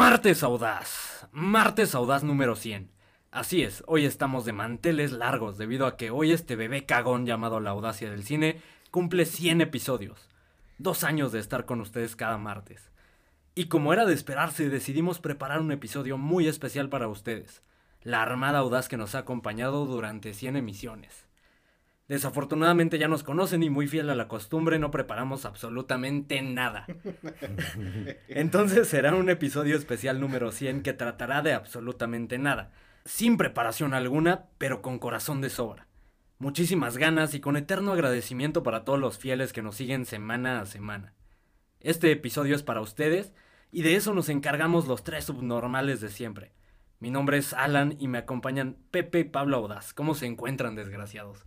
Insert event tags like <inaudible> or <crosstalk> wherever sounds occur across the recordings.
Martes Audaz. Martes Audaz número 100. Así es, hoy estamos de manteles largos debido a que hoy este bebé cagón llamado La Audacia del Cine cumple 100 episodios. Dos años de estar con ustedes cada martes. Y como era de esperarse, decidimos preparar un episodio muy especial para ustedes. La Armada Audaz que nos ha acompañado durante 100 emisiones. Desafortunadamente ya nos conocen y muy fiel a la costumbre no preparamos absolutamente nada. Entonces será un episodio especial número 100 que tratará de absolutamente nada, sin preparación alguna, pero con corazón de sobra. Muchísimas ganas y con eterno agradecimiento para todos los fieles que nos siguen semana a semana. Este episodio es para ustedes y de eso nos encargamos los tres subnormales de siempre. Mi nombre es Alan y me acompañan Pepe y Pablo Audaz. ¿Cómo se encuentran, desgraciados?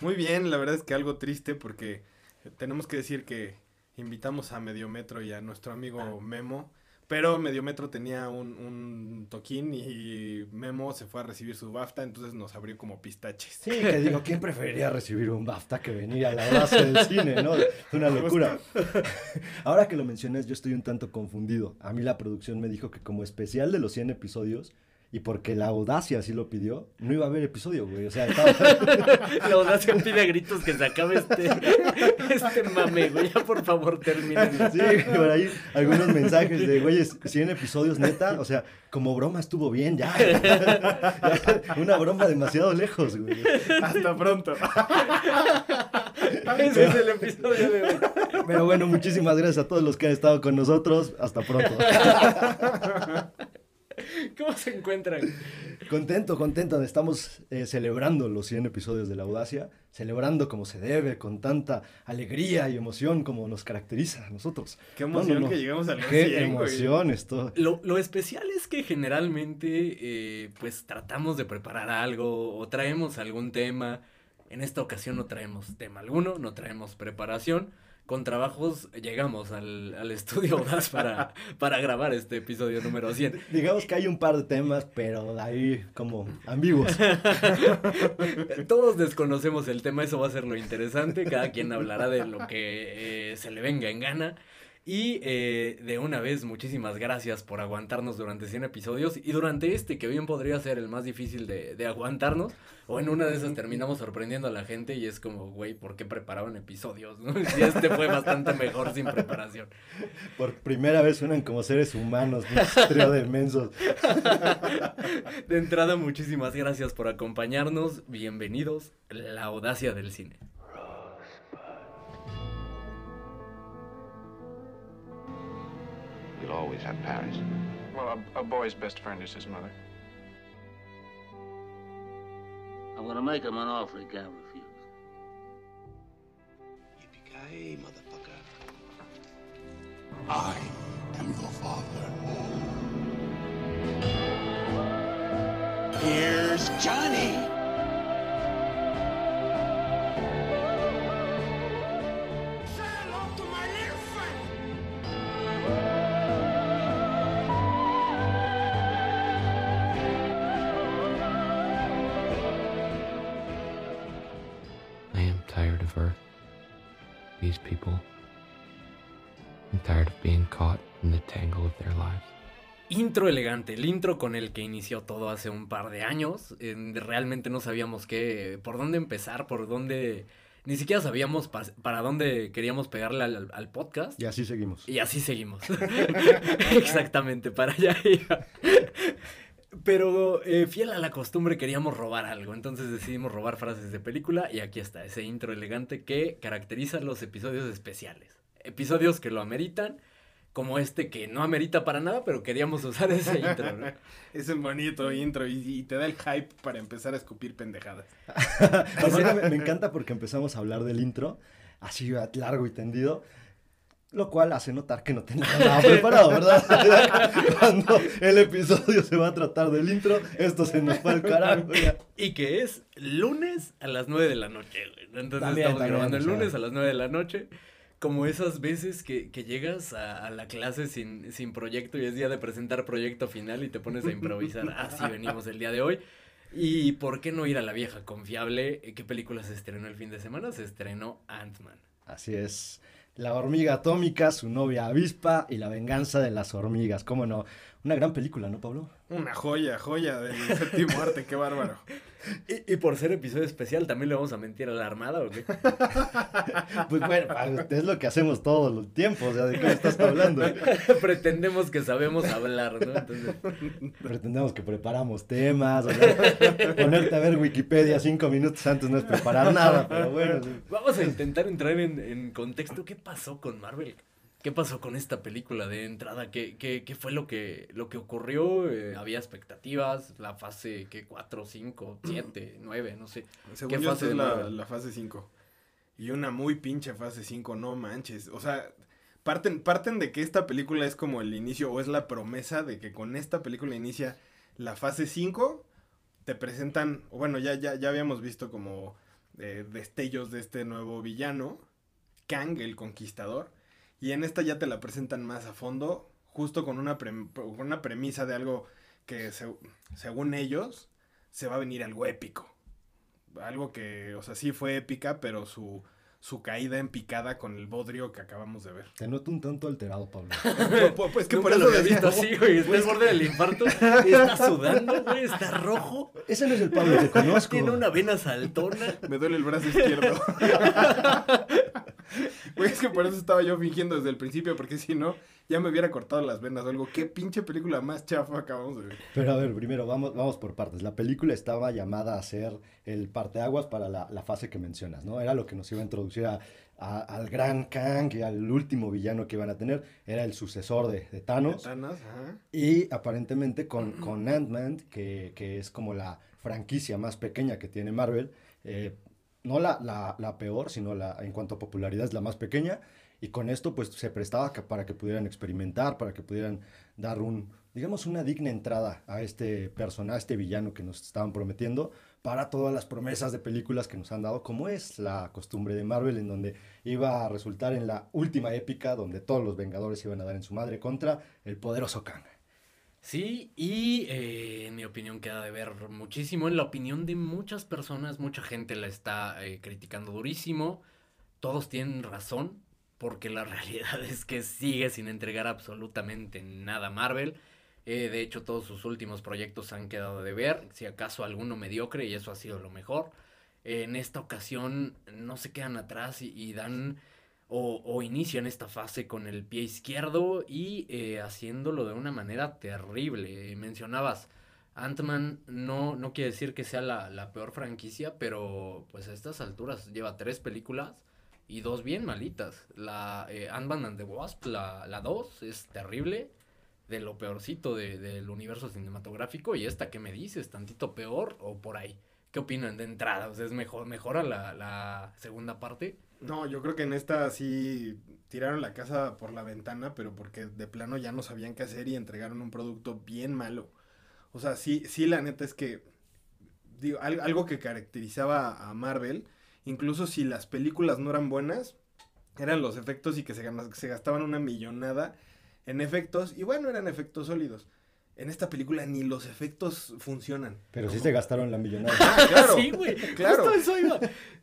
Muy bien, la verdad es que algo triste porque tenemos que decir que invitamos a Mediometro y a nuestro amigo Ah. Memo, pero Mediometro tenía un, un toquín y Memo se fue a recibir su BAFTA, entonces nos abrió como pistaches. Sí, que digo, ¿quién preferiría recibir un BAFTA que venir a la base del <laughs> cine, no? Es una locura. <laughs> Ahora que lo mencionas, yo estoy un tanto confundido. A mí la producción me dijo que como especial de los 100 episodios, y porque la audacia así lo pidió, no iba a haber episodio, güey. O sea, <laughs> estaba... La Audacia pide a gritos que se acabe este, <laughs> este mame, güey. Ya por favor terminen. Sí, por ahí algunos mensajes de, güey, 100 episodios neta, o sea, como broma estuvo bien, ya. Ya, <laughs> Una broma demasiado lejos, güey. Hasta pronto. Ese es el episodio de hoy. Pero bueno, muchísimas gracias a todos los que han estado con nosotros. Hasta pronto. ¿Cómo se encuentran? Contento, contento. Estamos eh, celebrando los 100 episodios de La Audacia, celebrando como se debe, con tanta alegría y emoción como nos caracteriza a nosotros. Qué emoción No, no, no. que llegamos al Qué 100, güey. emoción esto. Lo, lo especial es que generalmente, eh, pues tratamos de preparar algo o traemos algún tema. En esta ocasión no traemos tema alguno, no traemos preparación. Con trabajos llegamos al, al estudio <laughs> Audaz para, para grabar este episodio número 100. Digamos que hay un par de temas, pero ahí como ambiguos. <laughs> Todos desconocemos el tema, eso va a ser lo interesante. Cada quien hablará de lo que eh, se le venga en gana. Y eh, de una vez, muchísimas gracias por aguantarnos durante 100 episodios. Y durante este, que bien podría ser el más difícil de, de aguantarnos. O en una de esas terminamos sorprendiendo a la gente y es como, güey, ¿por qué preparaban episodios? ¿no? <laughs> Y este fue bastante mejor sin preparación. Por primera vez suenan como seres humanos, un trío de mensos. De entrada, muchísimas gracias por acompañarnos. Bienvenidos, la audacia del cine. You'll always have Paris. Well, a, a boy's best friend is his mother. I'm gonna make him an offer he can't refuse. Yippee-ki-yay, motherfucker. I am your father. Here's Johnny. I'm tired of being caught in the tangle of their lives. Intro elegante, el intro con el que inició todo hace un par de años. En- realmente no sabíamos qué, por dónde empezar, por dónde, ni siquiera sabíamos pa- para dónde queríamos pegarle al, al podcast. Y así seguimos. Y así seguimos. <laughs> Exactamente, para allá iba. Pero eh, fiel a la costumbre queríamos robar algo, entonces decidimos robar frases de película y aquí está ese intro elegante que caracteriza los episodios especiales. Episodios que lo ameritan, como este que no amerita para nada, pero queríamos usar ese <laughs> intro. ¿no? Es un bonito intro y, y te da el hype para empezar a escupir pendejadas. <laughs> Aparte, me, me <laughs> encanta porque empezamos a hablar del intro, así largo y tendido, lo cual hace notar que no tenemos nada preparado, ¿verdad? Cuando el episodio se va a tratar del intro, esto se nos fue al carajo. ya. Y que es lunes a las 9 de la noche. güey. Entonces También, estamos también, grabando el lunes a las 9 de la noche. Como esas veces que, que llegas a, a la clase sin, sin proyecto y es día de presentar proyecto final y te pones a improvisar. <laughs> Así venimos el día de hoy. ¿Y por qué no ir a la vieja confiable? ¿Qué película se estrenó el fin de semana? Se estrenó Ant-Man. Así es. La hormiga atómica, su novia avispa y la venganza de las hormigas. ¿Cómo no? Una gran película, ¿no, Pablo? Una joya, joya del séptimo arte, qué bárbaro. <laughs> Y, y por ser episodio especial, ¿también le vamos a mentir a la armada o qué? <laughs> Pues bueno, es lo que hacemos todos los tiempos, o sea, ¿de qué estás hablando? <laughs> Pretendemos que sabemos hablar, ¿no? Entonces, Pretendemos que preparamos temas, o sea, ponerte a ver Wikipedia cinco minutos antes no es preparar nada, pero bueno. sí. vamos a intentar entrar en, en contexto. ¿Qué pasó con Marvel? ¿Qué pasó con esta película de entrada? ¿Qué, qué, qué fue lo que, lo que ocurrió? Eh, ¿Había expectativas? ¿La fase qué? ¿4, 5, 7, 9? No sé. Según ¿Qué yo, fase es la, fase 5. Y una muy pinche fase 5, no manches. O sea, parten, parten de que esta película es como el inicio, o es la promesa de que con esta película inicia la fase 5. Te presentan, bueno, ya, ya, ya habíamos visto como eh, destellos de este nuevo villano, Kang, el conquistador. Y en esta ya te la presentan más a fondo, justo con una, con una premisa de algo que se- según ellos se va a venir algo épico. Algo que, o sea, sí fue épica, pero su, su caída en picada con el bodrio que acabamos de ver. Te noto un tanto alterado, Pablo. <laughs> Pues, pues que Nunca por eso lo había visto así, güey. Está al borde del infarto. Está sudando, güey. Está rojo. Ese no es el Pablo que conozco. Tiene una vena saltona. me duele el brazo izquierdo. <laughs> Güey, es que por eso estaba yo fingiendo desde el principio, porque si no, ya me hubiera cortado las venas o algo. Qué pinche película más chafa acabamos de ver. Pero a ver, primero vamos, vamos por partes. La película estaba llamada a ser el parteaguas para la, la fase que mencionas, ¿no? Era lo que nos iba a introducir a- a- al gran Kang y al último villano que iban a tener. Era el sucesor de, de Thanos. Thanos, ajá. Y aparentemente con, con Ant-Man, que, que es como la franquicia más pequeña que tiene Marvel, eh, no la, la, peor, sino la, en cuanto a popularidad es la más pequeña, y con esto pues se prestaba para que pudieran experimentar, para que pudieran dar un, digamos, una digna entrada a este personaje, a este villano que nos estaban prometiendo, para todas las promesas de películas que nos han dado, como es la costumbre de Marvel, en donde iba a resultar en la última épica, donde todos los Vengadores iban a dar en su madre contra el poderoso Kang. Sí, y eh, en mi opinión queda de ver muchísimo. En la opinión de muchas personas, mucha gente la está eh, criticando durísimo. Todos tienen razón, porque la <laughs> realidad es que sigue sin entregar absolutamente nada Marvel. Eh, de hecho, todos sus últimos proyectos han quedado de ver, si acaso alguno mediocre, y eso ha sido lo mejor. En esta ocasión no se quedan atrás y dan o, o inician esta fase con el pie izquierdo y eh, haciéndolo de una manera terrible. Mencionabas, Ant-Man no, no quiere decir que sea la, la peor franquicia, pero pues a estas alturas lleva tres películas y dos bien malitas. La eh, Ant-Man and the Wasp, la, la dos, es terrible, de lo peorcito de- del universo cinematográfico. Y esta que me dices, tantito peor o por ahí. ¿Qué opinan de entrada? O sea, ¿es mejor, mejora la, la segunda parte? No, yo creo que en esta sí tiraron la casa por la ventana, pero porque de plano ya no sabían qué hacer y entregaron un producto bien malo. O sea, sí, sí, la neta es que digo, al- algo que caracterizaba a Marvel, incluso si las películas no eran buenas, eran los efectos y que se, se gastaban una millonada en efectos, y bueno, eran efectos sólidos. En esta película ni los efectos funcionan. Pero sí se gastaron la millonada. <laughs> Ah, claro. sí, güey. <laughs> claro. Justo eso iba.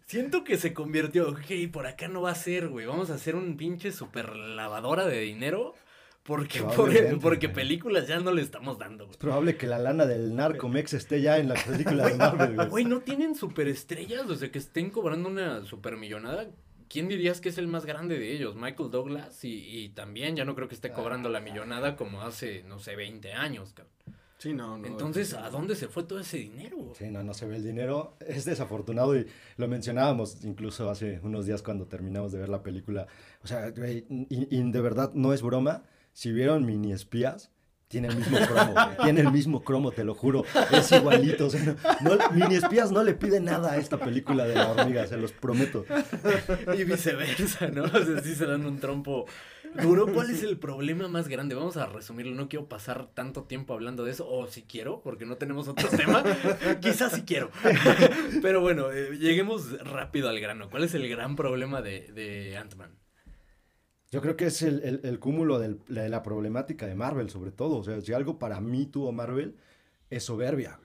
Siento que se convirtió. Ok, por acá no va a ser, güey. Vamos a hacer un pinche super lavadora de dinero. Porque, por- porque películas ya no le estamos dando, güey. Es probable que la lana del Narcomex esté ya en la película de Marvel, güey. Güey, ¿no tienen superestrellas desde que estén cobrando una supermillonada? ¿Quién dirías que es el más grande de ellos? Michael Douglas y, y también ya no creo que esté cobrando la millonada como hace, no sé, 20 años, cabrón. Sí, no, no. Entonces, ¿a dónde se fue todo ese dinero? Sí, no, no se ve el dinero. Es desafortunado y lo mencionábamos incluso hace unos días cuando terminamos de ver la película. O sea, güey, y, y de verdad no es broma. Si vieron mini espías, tiene el mismo cromo. Tiene el mismo cromo, te lo juro. Es igualito. o no- mini espías no le pide nada a esta película de la hormiga, se los prometo. Y viceversa, ¿no? O sea, sí se dan un trompo duro. ¿Cuál es el problema más grande? Vamos a resumirlo. No quiero pasar tanto tiempo hablando de eso. O si quiero, porque no tenemos otro tema. Quizás sí quiero. Pero bueno, eh, lleguemos rápido al grano. ¿Cuál es el gran problema de, de Ant-Man? Yo creo que es el, el- cúmulo de la problemática de Marvel, sobre todo. O sea, si algo para mí tuvo Marvel, es soberbia.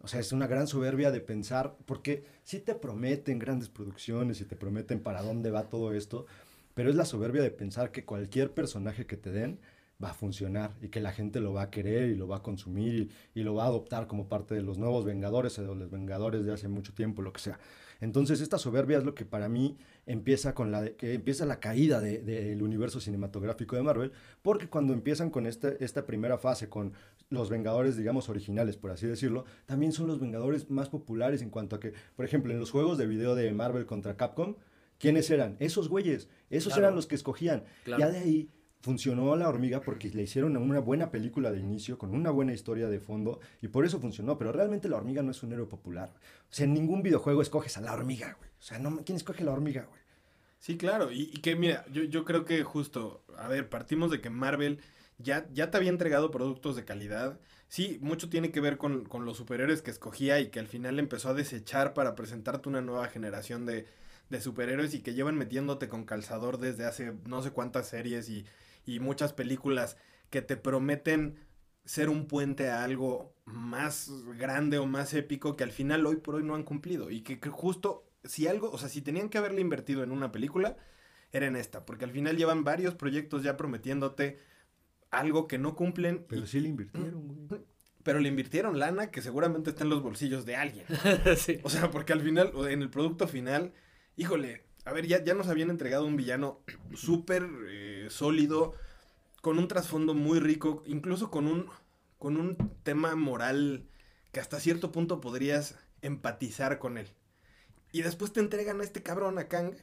O sea, es una gran soberbia de pensar, porque sí te prometen grandes producciones y te prometen para dónde va todo esto, pero es la soberbia de pensar que cualquier personaje que te den va a funcionar y que la gente lo va a querer y lo va a consumir y, y lo va a adoptar como parte de los nuevos Vengadores o de los Vengadores de hace mucho tiempo, lo que sea. Entonces esta soberbia es lo que para mí empieza con la de- que empieza la caída de- del universo cinematográfico de Marvel, porque cuando empiezan con este- esta primera fase con los Vengadores, digamos, originales, por así decirlo, también son los Vengadores más populares en cuanto a que, por ejemplo, en los juegos de video de Marvel contra Capcom, ¿quiénes eran? Esos güeyes, esos Claro. eran los que escogían. Claro. Ya de ahí funcionó La Hormiga porque le hicieron una buena película de inicio, con una buena historia de fondo, y por eso funcionó. Pero realmente La Hormiga no es un héroe popular. O sea, en ningún videojuego escoges a La Hormiga, güey. O sea, no, ¿quién escoge La Hormiga, güey? Sí, claro. Y, y que mira, yo, yo creo que justo, a ver, partimos de que Marvel ya, ya te había entregado productos de calidad. Sí, mucho tiene que ver con, con los superhéroes que escogía y que al final empezó a desechar para presentarte una nueva generación de, de superhéroes y que llevan metiéndote con calzador desde hace no sé cuántas series y, y muchas películas que te prometen ser un puente a algo más grande o más épico que al final hoy por hoy no han cumplido y que, que justo si algo, o sea, si tenían que haberle invertido en una película, era en esta, porque al final llevan varios proyectos ya prometiéndote algo que no cumplen, Pero y- sí le invirtieron, güey. pero le invirtieron lana que seguramente está en los bolsillos de alguien. <laughs> sí. O sea, porque al final, en el producto final, híjole, a ver, ya, ya nos habían entregado un villano súper eh, sólido, con un trasfondo muy rico, incluso con un, con un tema moral que hasta cierto punto podrías empatizar con él. Y después te entregan a este cabrón, a Kang,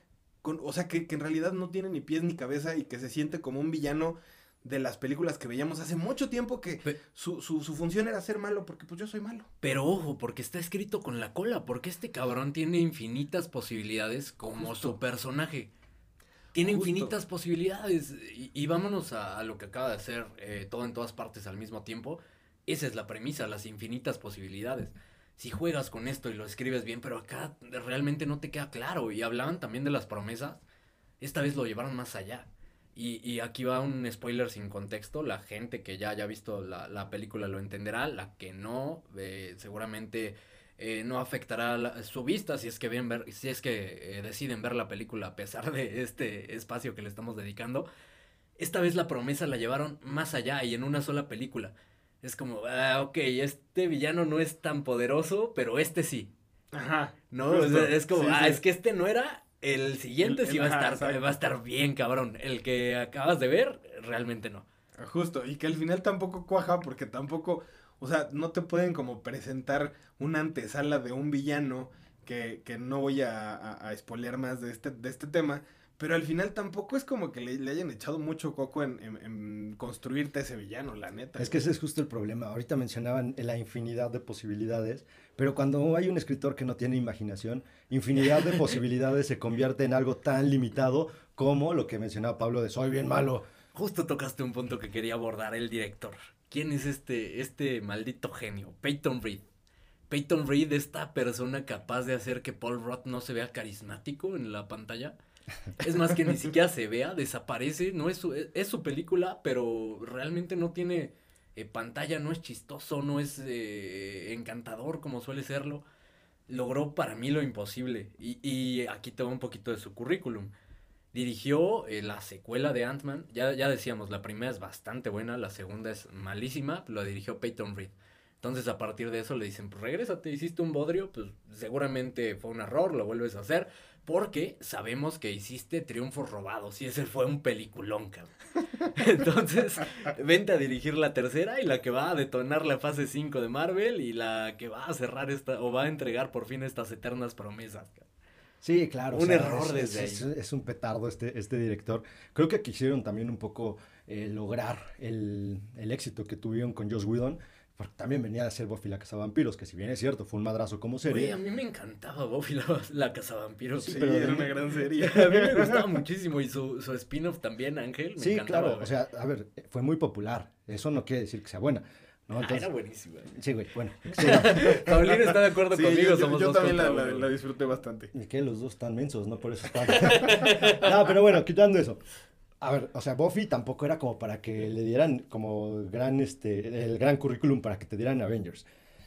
con, o sea, que, que en realidad no tiene ni pies ni cabeza y que se siente como un villano de las películas que veíamos hace mucho tiempo que Pe- su, su, su función era ser malo porque pues yo soy malo. Pero ojo, porque está escrito con la cola, porque este cabrón tiene infinitas posibilidades como Justo. su personaje. Tiene Justo. infinitas posibilidades. Y, y vámonos a, a lo que acaba de hacer eh, todo en todas partes al mismo tiempo. Esa es la premisa, las infinitas posibilidades. Si juegas con esto y lo escribes bien, pero acá realmente no te queda claro. Y hablaban también de las promesas. Esta vez lo llevaron más allá. Y, y aquí va un spoiler sin contexto. La gente que ya haya visto la, la película lo entenderá. La que no, eh, seguramente eh, no afectará la- su vista si es que, ven ver, si es que eh, deciden ver la película a pesar de este espacio que le estamos dedicando. Esta vez la promesa la llevaron más allá y en una sola película. Es como, ah, ok, este villano no es tan poderoso, pero este sí. Ajá. No, es como, Sí, ah, sí. es que este no era, el siguiente El- sí el- va a estar, va a estar bien, cabrón. El que acabas de ver, realmente no. Justo, y que al final tampoco cuaja porque tampoco, o sea, no te pueden como presentar una antesala de un villano que, que no voy a, a, a spoilear más de este, de este tema, pero al final tampoco es como que le, le hayan echado mucho coco en, en- en construirte ese villano, la neta. Es que ese es justo el problema. Ahorita mencionaban la infinidad de posibilidades, pero cuando hay un escritor que no tiene imaginación, infinidad de <laughs> posibilidades se convierte en algo tan limitado como lo que mencionaba Pablo de soy bien malo. Justo tocaste un punto que quería abordar el director. ¿Quién es este, este maldito genio? Peyton Reed. Peyton Reed, esta persona capaz de hacer que Paul Rudd no se vea carismático en la pantalla. Es más que ni siquiera se vea, desaparece, no es su, es su película, pero realmente no tiene eh, pantalla, no es chistoso, no es eh, encantador como suele serlo. Logró para mí lo imposible. Y, y aquí te va un poquito de su currículum. Dirigió eh, la secuela de Ant-Man. Ya, ya decíamos, la primera es bastante buena, la segunda es malísima. Lo dirigió Peyton Reed. Entonces, a partir de eso le dicen: Pues regrésate, hiciste un bodrio. Pues seguramente fue un error, lo vuelves a hacer. Porque sabemos que hiciste triunfos robados y ese fue un peliculón, cabrón. <laughs> Entonces, vente a dirigir la tercera y la que va a detonar la fase 5 de Marvel y la que va a cerrar esta, o va a entregar por fin estas eternas promesas, cabrón. Sí, claro. Un error es, desde es- ahí. es- es un petardo este, este director. Creo que quisieron también un poco eh, lograr el, el éxito que tuvieron con Joss Whedon, porque también venía de ser Buffy la Cazavampiros, que si bien es cierto, fue un madrazo como serie. a mí me encantaba Buffy la, la Cazavampiros. Sí, pero era una gran <laughs> serie. A mí me gustaba muchísimo y su, su spin-off también, Ángel. Me Sí, encantaba, claro, o sea, a ver, fue muy popular. Eso no quiere decir que sea buena. ¿No? Ah, Entonces, era buenísima. sí, güey, bueno. <laughs> sí, Paulina está de acuerdo Sí, conmigo, yo, yo- somos yo dos también la, la- disfruté bastante. ¿Y qué? Los dos están mensos, ¿no? Por eso están. <laughs> no, pero bueno, quitando eso. A ver, o sea, Buffy tampoco era como para que le dieran como gran, este, el gran currículum para que te dieran Avengers,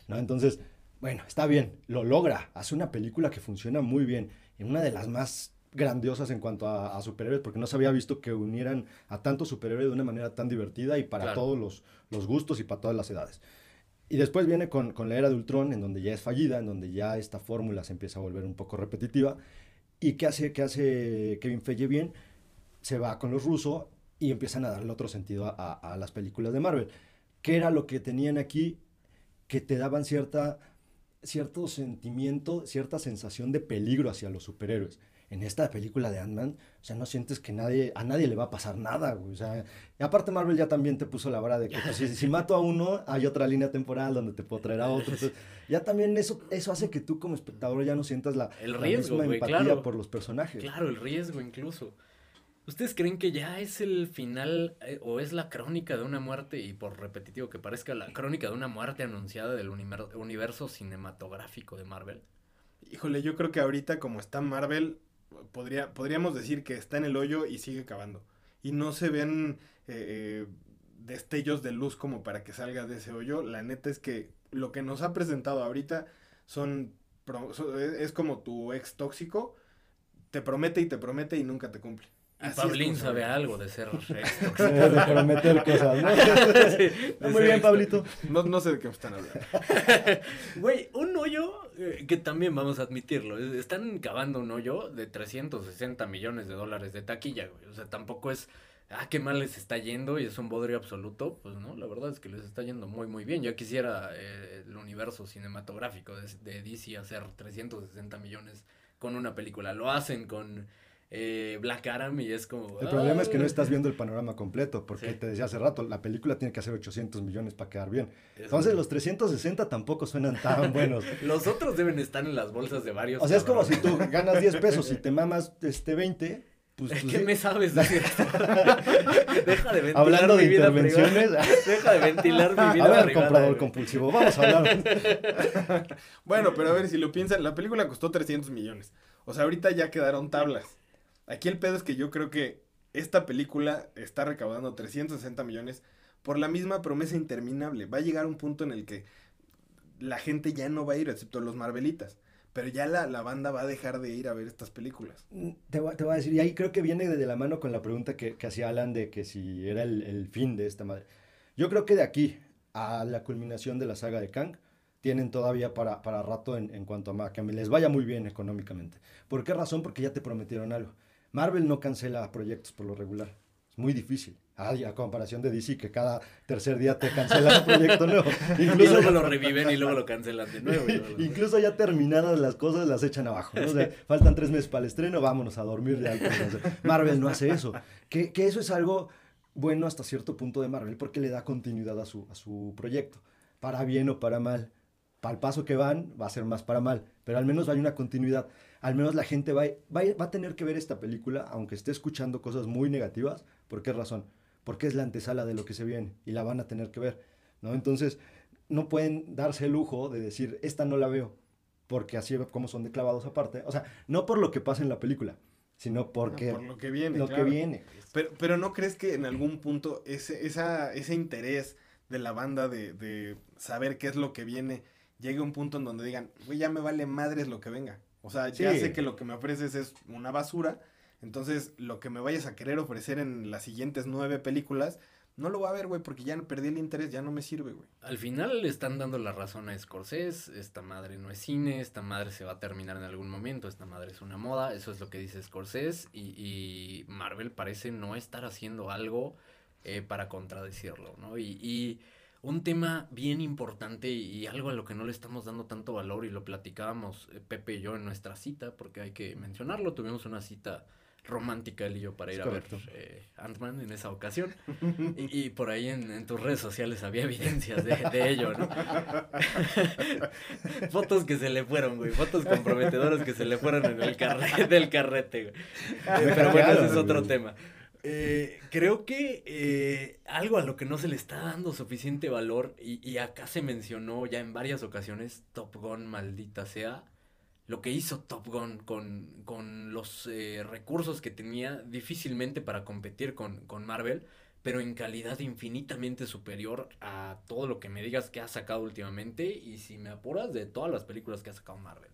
¿no? Entonces, bueno, está bien, lo logra, hace una película que funciona muy bien, en una de las más grandiosas en cuanto a, a superhéroes, porque no se había visto que unieran a tantos superhéroes de una manera tan divertida y para Claro. todos los, los gustos y para todas las edades. Y después viene con, con la era de Ultron, en donde ya es fallida, en donde ya esta fórmula se empieza a volver un poco repetitiva. ¿Y qué hace, qué hace Kevin Feige bien? Se va con los rusos y empiezan a darle otro sentido a, a- a las películas de Marvel. ¿Qué era lo que tenían aquí? Que te daban cierta, cierto sentimiento, cierta sensación de peligro hacia los superhéroes. En esta película de Ant-Man, o sea, no sientes que nadie, a nadie le va a pasar nada, güey. O sea, y aparte Marvel ya también te puso la vara de que pues, si, si mato a uno, hay otra línea temporal donde te puedo traer a otro. Entonces, ya también eso, eso hace que tú como espectador ya no sientas la, El la riesgo, misma güey, empatía claro. por los personajes. Claro, el riesgo incluso. ¿Ustedes creen que ya es el final eh, o es la crónica de una muerte, y por repetitivo que parezca, la crónica de una muerte anunciada del universo cinematográfico de Marvel? Híjole, yo creo que ahorita como está Marvel, podría, podríamos decir que está en el hoyo y sigue cavando. Y no se ven eh, eh, destellos de luz como para que salga de ese hoyo. La neta es que lo que nos ha presentado ahorita son, es como tu ex tóxico, te promete y te promete y nunca te cumple. Y Así es Pablín sabe algo de ser <laughs> ex de prometer cosas, ¿no? <laughs> Sí, de Muy bien, ex- Pablito. No, no sé de qué me están hablando. <laughs> Güey, un hoyo eh, que también vamos a admitirlo. es- Están cavando un hoyo de 360 millones de dólares de taquilla, güey. O sea, tampoco es, ah, qué mal les está yendo y es un bodrio absoluto. Pues no, la verdad es que les está yendo muy, muy bien. Yo quisiera eh, el universo cinematográfico de, de DC hacer 360 millones con una película. Lo hacen con eh, Black Adam y es como. El problema es que no "Ah". estás viendo el panorama completo, porque Sí. te decía hace rato, la película tiene que hacer 800 millones para quedar bien. Es- Entonces los 360 tampoco suenan tan <laughs> buenos. Los otros deben estar en las bolsas de varios. O sea, es como si tú ganas 10 pesos y te <laughs> mamas este 20, pues, pues ¿Qué sí. me sabes decir? <laughs> Deja de ventilar Hablando de mi vida intervenciones. privada. Deja de ventilar mi vida A ver, privada, comprador güey. compulsivo, vamos a hablar. Bueno, pero a ver si lo piensan, la película costó 300 millones. O sea, ahorita ya quedaron tablas. Aquí el pedo es que yo creo que esta película está recaudando 360 millones por la misma promesa interminable. Va a llegar un punto en el que la gente ya no va a ir, excepto los Marvelitas. Pero ya la, la banda va a dejar de ir a ver estas películas. Te voy, te voy a decir, y ahí creo que viene de, la mano con la pregunta que, que hacía Alan de que si era el, el fin de esta madre. Yo creo que de aquí a la culminación de la saga de Kang, tienen todavía para, para rato en, en cuanto a que les vaya muy bien económicamente. ¿Por qué razón? Porque ya te prometieron algo. Marvel no cancela proyectos por lo regular. Es muy difícil. Ay, a comparación de DC, que cada tercer día te cancela un proyecto nuevo. <laughs> Y Incluso, luego lo reviven y luego lo cancelan de nuevo. luego incluso ya terminadas las cosas, las echan abajo. ¿no? O sea, <laughs> faltan tres meses para el estreno, vámonos a dormir de alto. O sea, Marvel no hace eso. Que, que eso es algo bueno hasta cierto punto de Marvel, porque le da continuidad a su, a su proyecto. Para bien o para mal. Para el paso que van, va a ser más para mal. Pero al menos hay una continuidad. Al menos la gente va, va, va a tener que ver esta película, aunque esté escuchando cosas muy negativas. ¿Por qué razón? Porque es la antesala de lo que se viene y la van a tener que ver. ¿no? Entonces, no pueden darse el lujo de decir, esta no la veo, porque así como son de clavados aparte. O sea, no por lo que pasa en la película, sino porque por lo que viene. lo claro. que viene. Pero, pero ¿no crees que en algún punto ese, esa, ese interés de la banda de, de saber qué es lo que viene llegue a un punto en donde digan, güey, ya me vale madres lo que venga? O sea, ya sé que lo que me ofreces es una basura, entonces lo que me vayas a querer ofrecer en las siguientes nueve películas, no lo voy a ver, güey, porque ya perdí el interés, ya no me sirve, güey. Al final le están dando la razón a Scorsese, esta madre no es cine, esta madre se va a terminar en algún momento, esta madre es una moda, eso es lo que dice Scorsese y, y Marvel parece no estar haciendo algo eh, para contradecirlo, ¿no? Y, y un tema bien importante y, algo a lo que no le estamos dando tanto valor y lo platicábamos eh, Pepe y yo en nuestra cita, porque hay que mencionarlo, tuvimos una cita romántica él y yo para ir a ver eh, Ant-Man en esa ocasión. Y, y por ahí en, en tus redes sociales había evidencias de, de ello, ¿no? <laughs> Fotos que se le fueron, güey. Fotos comprometedoras que se le fueron en el carrete del carrete, güey. Pero bueno, ese es otro tema. Eh, creo que eh, algo a lo que no se le está dando suficiente valor, y, acá se mencionó ya en varias ocasiones, Top Gun, maldita sea, lo que hizo Top Gun con, con los eh, recursos que tenía difícilmente para competir con, con Marvel, pero en calidad infinitamente superior a todo lo que me digas que ha sacado últimamente, y si me apuras, de todas las películas que ha sacado Marvel.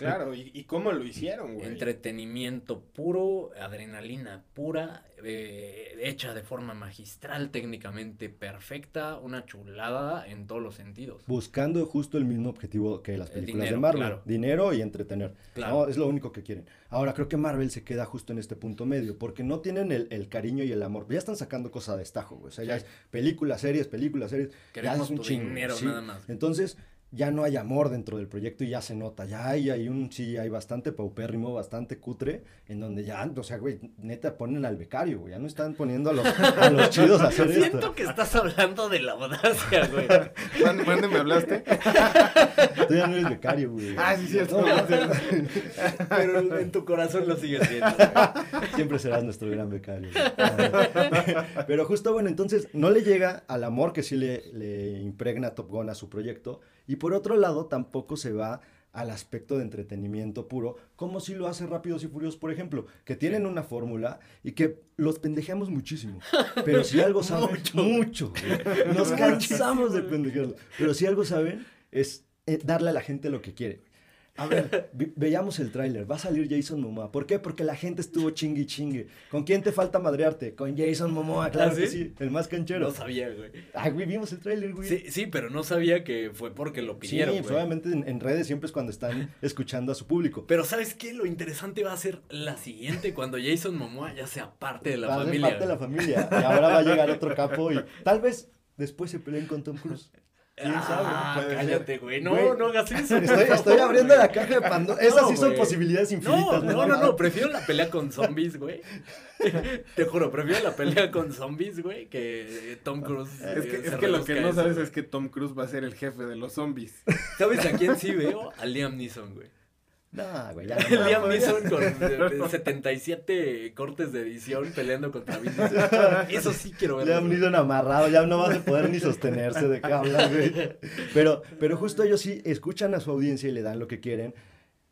Claro, ¿y, y cómo lo hicieron, güey? Entretenimiento puro, adrenalina pura, eh, hecha de forma magistral, técnicamente perfecta, una chulada en todos los sentidos. Buscando justo el mismo objetivo que las El películas dinero, de Marvel. claro. Dinero y entretener. Claro. ¿no? Es lo único que quieren. Ahora, creo que Marvel se queda justo en este punto medio, porque no tienen el, el cariño y el amor. Ya están sacando cosas a destajo, güey. O sea, ya es películas, series, películas, series. ya Queremos es un tu chingo, dinero sí. nada más. Entonces, ya no hay amor dentro del proyecto y ya se nota. Ya hay, hay un, sí, hay bastante paupérrimo, bastante cutre, en donde ya, o sea, güey, neta ponen al becario, güey. Ya no están poniendo a los, a los chidos a hacer Siento esto. que estás hablando de la audacia, güey. ¿Cuándo, cuándo me hablaste? Tú ya no eres becario, güey. Ah, sí, cierto. No, Pero en tu corazón lo sigues siendo. Siempre serás nuestro gran becario. Pero justo, bueno, entonces no le llega al amor que sí le, le impregna Top Gun a su proyecto. Y por otro lado, tampoco se va al aspecto de entretenimiento puro, como si lo hace Rápidos y Furiosos, por ejemplo, que tienen una fórmula y que los pendejeamos muchísimo. <laughs> Pero si algo saben, mucho, güey. nos <laughs> cansamos de pendejearlos. Pero si algo saben, es eh, darle a la gente lo que quiere. A ver, ve- veíamos el tráiler. Va a salir Jason Momoa. ¿Por qué? Porque la gente estuvo chingue chingue. ¿Con quién te falta madrearte? Con Jason Momoa, claro ¿Ah, que sí? sí. El más canchero. No sabía, güey. Ay, güey, vimos el tráiler, güey. Sí, sí, pero no sabía que fue porque lo Sí, pidieron, güey. obviamente en, en redes siempre es cuando están <laughs> escuchando a su público. Pero ¿sabes qué? Lo interesante va a ser la siguiente, cuando Jason Momoa ya sea parte de la Va a ser familia. parte de la familia. Y ahora va a llegar otro capo y tal vez después se peleen con Tom Cruise. ¿Quién Ah, sabe? Cállate, güey. No, Güey, no hagas <laughs> eso. Estoy, estoy abriendo la caja de Pandora. Esas No, sí son güey. posibilidades infinitas. No, no, no, no, <laughs> prefiero la pelea con zombies, güey. <laughs> Te juro, prefiero la pelea con zombies, güey, que Tom Cruise. Es que, eh, es se que lo que no sabes es que Tom Cruise va a ser el jefe de los zombies. ¿Sabes a quién sí veo? A Liam Neeson, güey. No, güey, ya <laughs> no. Liam Neeson con <laughs> eh, 77 cortes de edición peleando contra Vin. <laughs> Eso sí quiero verlo. Liam. Neeson amarrado, ya no vas a poder ni sostenerse de qué hablan, güey. Pero, pero justo ellos sí escuchan a su audiencia y le dan lo que quieren.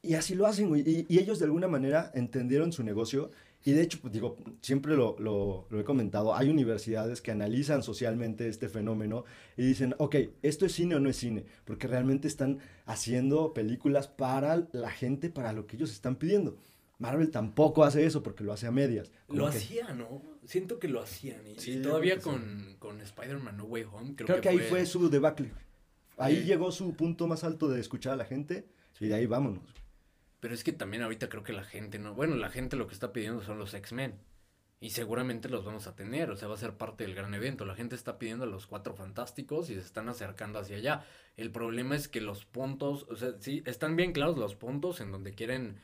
Y así lo hacen, güey. Y, y ellos de alguna manera entendieron su negocio. Y de hecho, pues digo, siempre lo, lo- lo he comentado, hay universidades que analizan socialmente este fenómeno y dicen, ok, ¿esto es cine o no es cine? Porque realmente están haciendo películas para la gente, para lo que ellos están pidiendo. Marvel tampoco hace eso porque lo hace a medias. Lo que- hacía, ¿no? Siento que lo hacían. Y, Sí, y todavía que con, con Spider-Man No Way Home, creo, Creo que ahí fue su debacle. Ahí Sí. llegó su punto más alto de escuchar a la gente y de ahí vámonos. Pero es que también ahorita creo que la gente no. Bueno, la gente lo que está pidiendo son los X-Men. Y seguramente los vamos a tener, o sea, va a ser parte del gran evento. La gente está pidiendo a los cuatro fantásticos y se están acercando hacia allá. El problema es que los puntos, o sea, sí, están bien claros los puntos en donde quieren,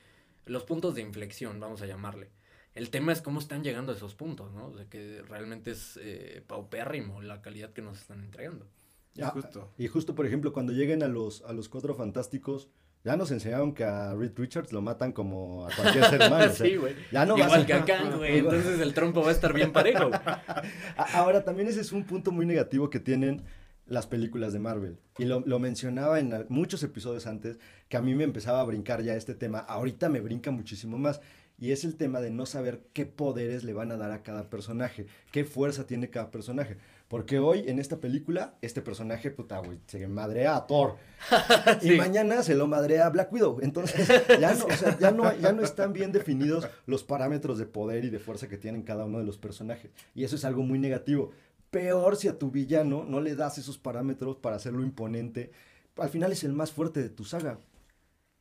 los puntos de inflexión, vamos a llamarle. El tema es cómo están llegando a esos puntos, ¿no? O sea, que realmente es eh, paupérrimo la calidad que nos están entregando. Ya, Justo. Y justo, por ejemplo, cuando lleguen a los, a los cuatro fantásticos, ya nos enseñaron que a Reed Richards lo matan como a cualquier ser humano. o <laughs> sea, sí, güey. ya no vas Igual a- que acá, <laughs> güey. Entonces el trompo va a estar bien parejo. <laughs> Ahora, también ese es un punto muy negativo que tienen las películas de Marvel. Y lo, lo mencionaba en muchos episodios antes, que a mí me empezaba a brincar ya este tema. Ahorita me brinca muchísimo más. Y es el tema de no saber qué poderes le van a dar a cada personaje, qué fuerza tiene cada personaje. Porque hoy en esta película, este personaje, puta, güey, se madrea a Thor. <laughs> Y mañana se lo madrea a Black Widow. Entonces, ya no, o sea, ya, no, ya no están bien definidos los parámetros de poder y de fuerza que tienen cada uno de los personajes. Y eso es algo muy negativo. Peor si a tu villano no le das esos parámetros para hacerlo imponente. Al final es el más fuerte de tu saga.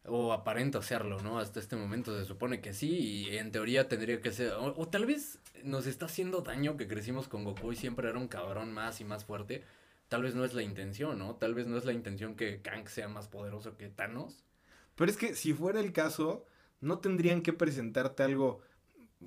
O aparenta serlo, ¿no? Hasta este momento se supone que sí y en teoría tendría que ser... O, o tal vez nos está haciendo daño que crecimos con Goku y siempre era un cabrón más y más fuerte. Tal vez no es la intención, ¿no? Tal vez no es la intención que Kang sea más poderoso que Thanos. Pero es que si fuera el caso, no tendrían que presentarte algo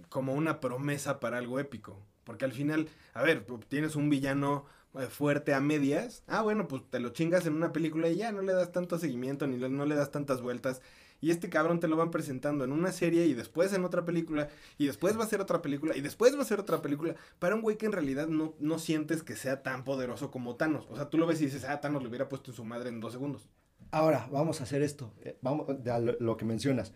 como una promesa para algo épico. Porque al final, a ver, tienes un villano fuerte a medias. Ah, bueno, pues te lo chingas en una película y ya no le das tanto seguimiento ni no le das tantas vueltas. Y este cabrón te lo van presentando en una serie y después en otra película y después va a ser otra película y después va a ser otra película para un güey que en realidad no, no sientes que sea tan poderoso como Thanos. O sea, tú lo ves y dices, ah, Thanos le hubiera puesto en su madre en dos segundos. Ahora, vamos a hacer esto. Eh, Vamos, a lo, lo que mencionas.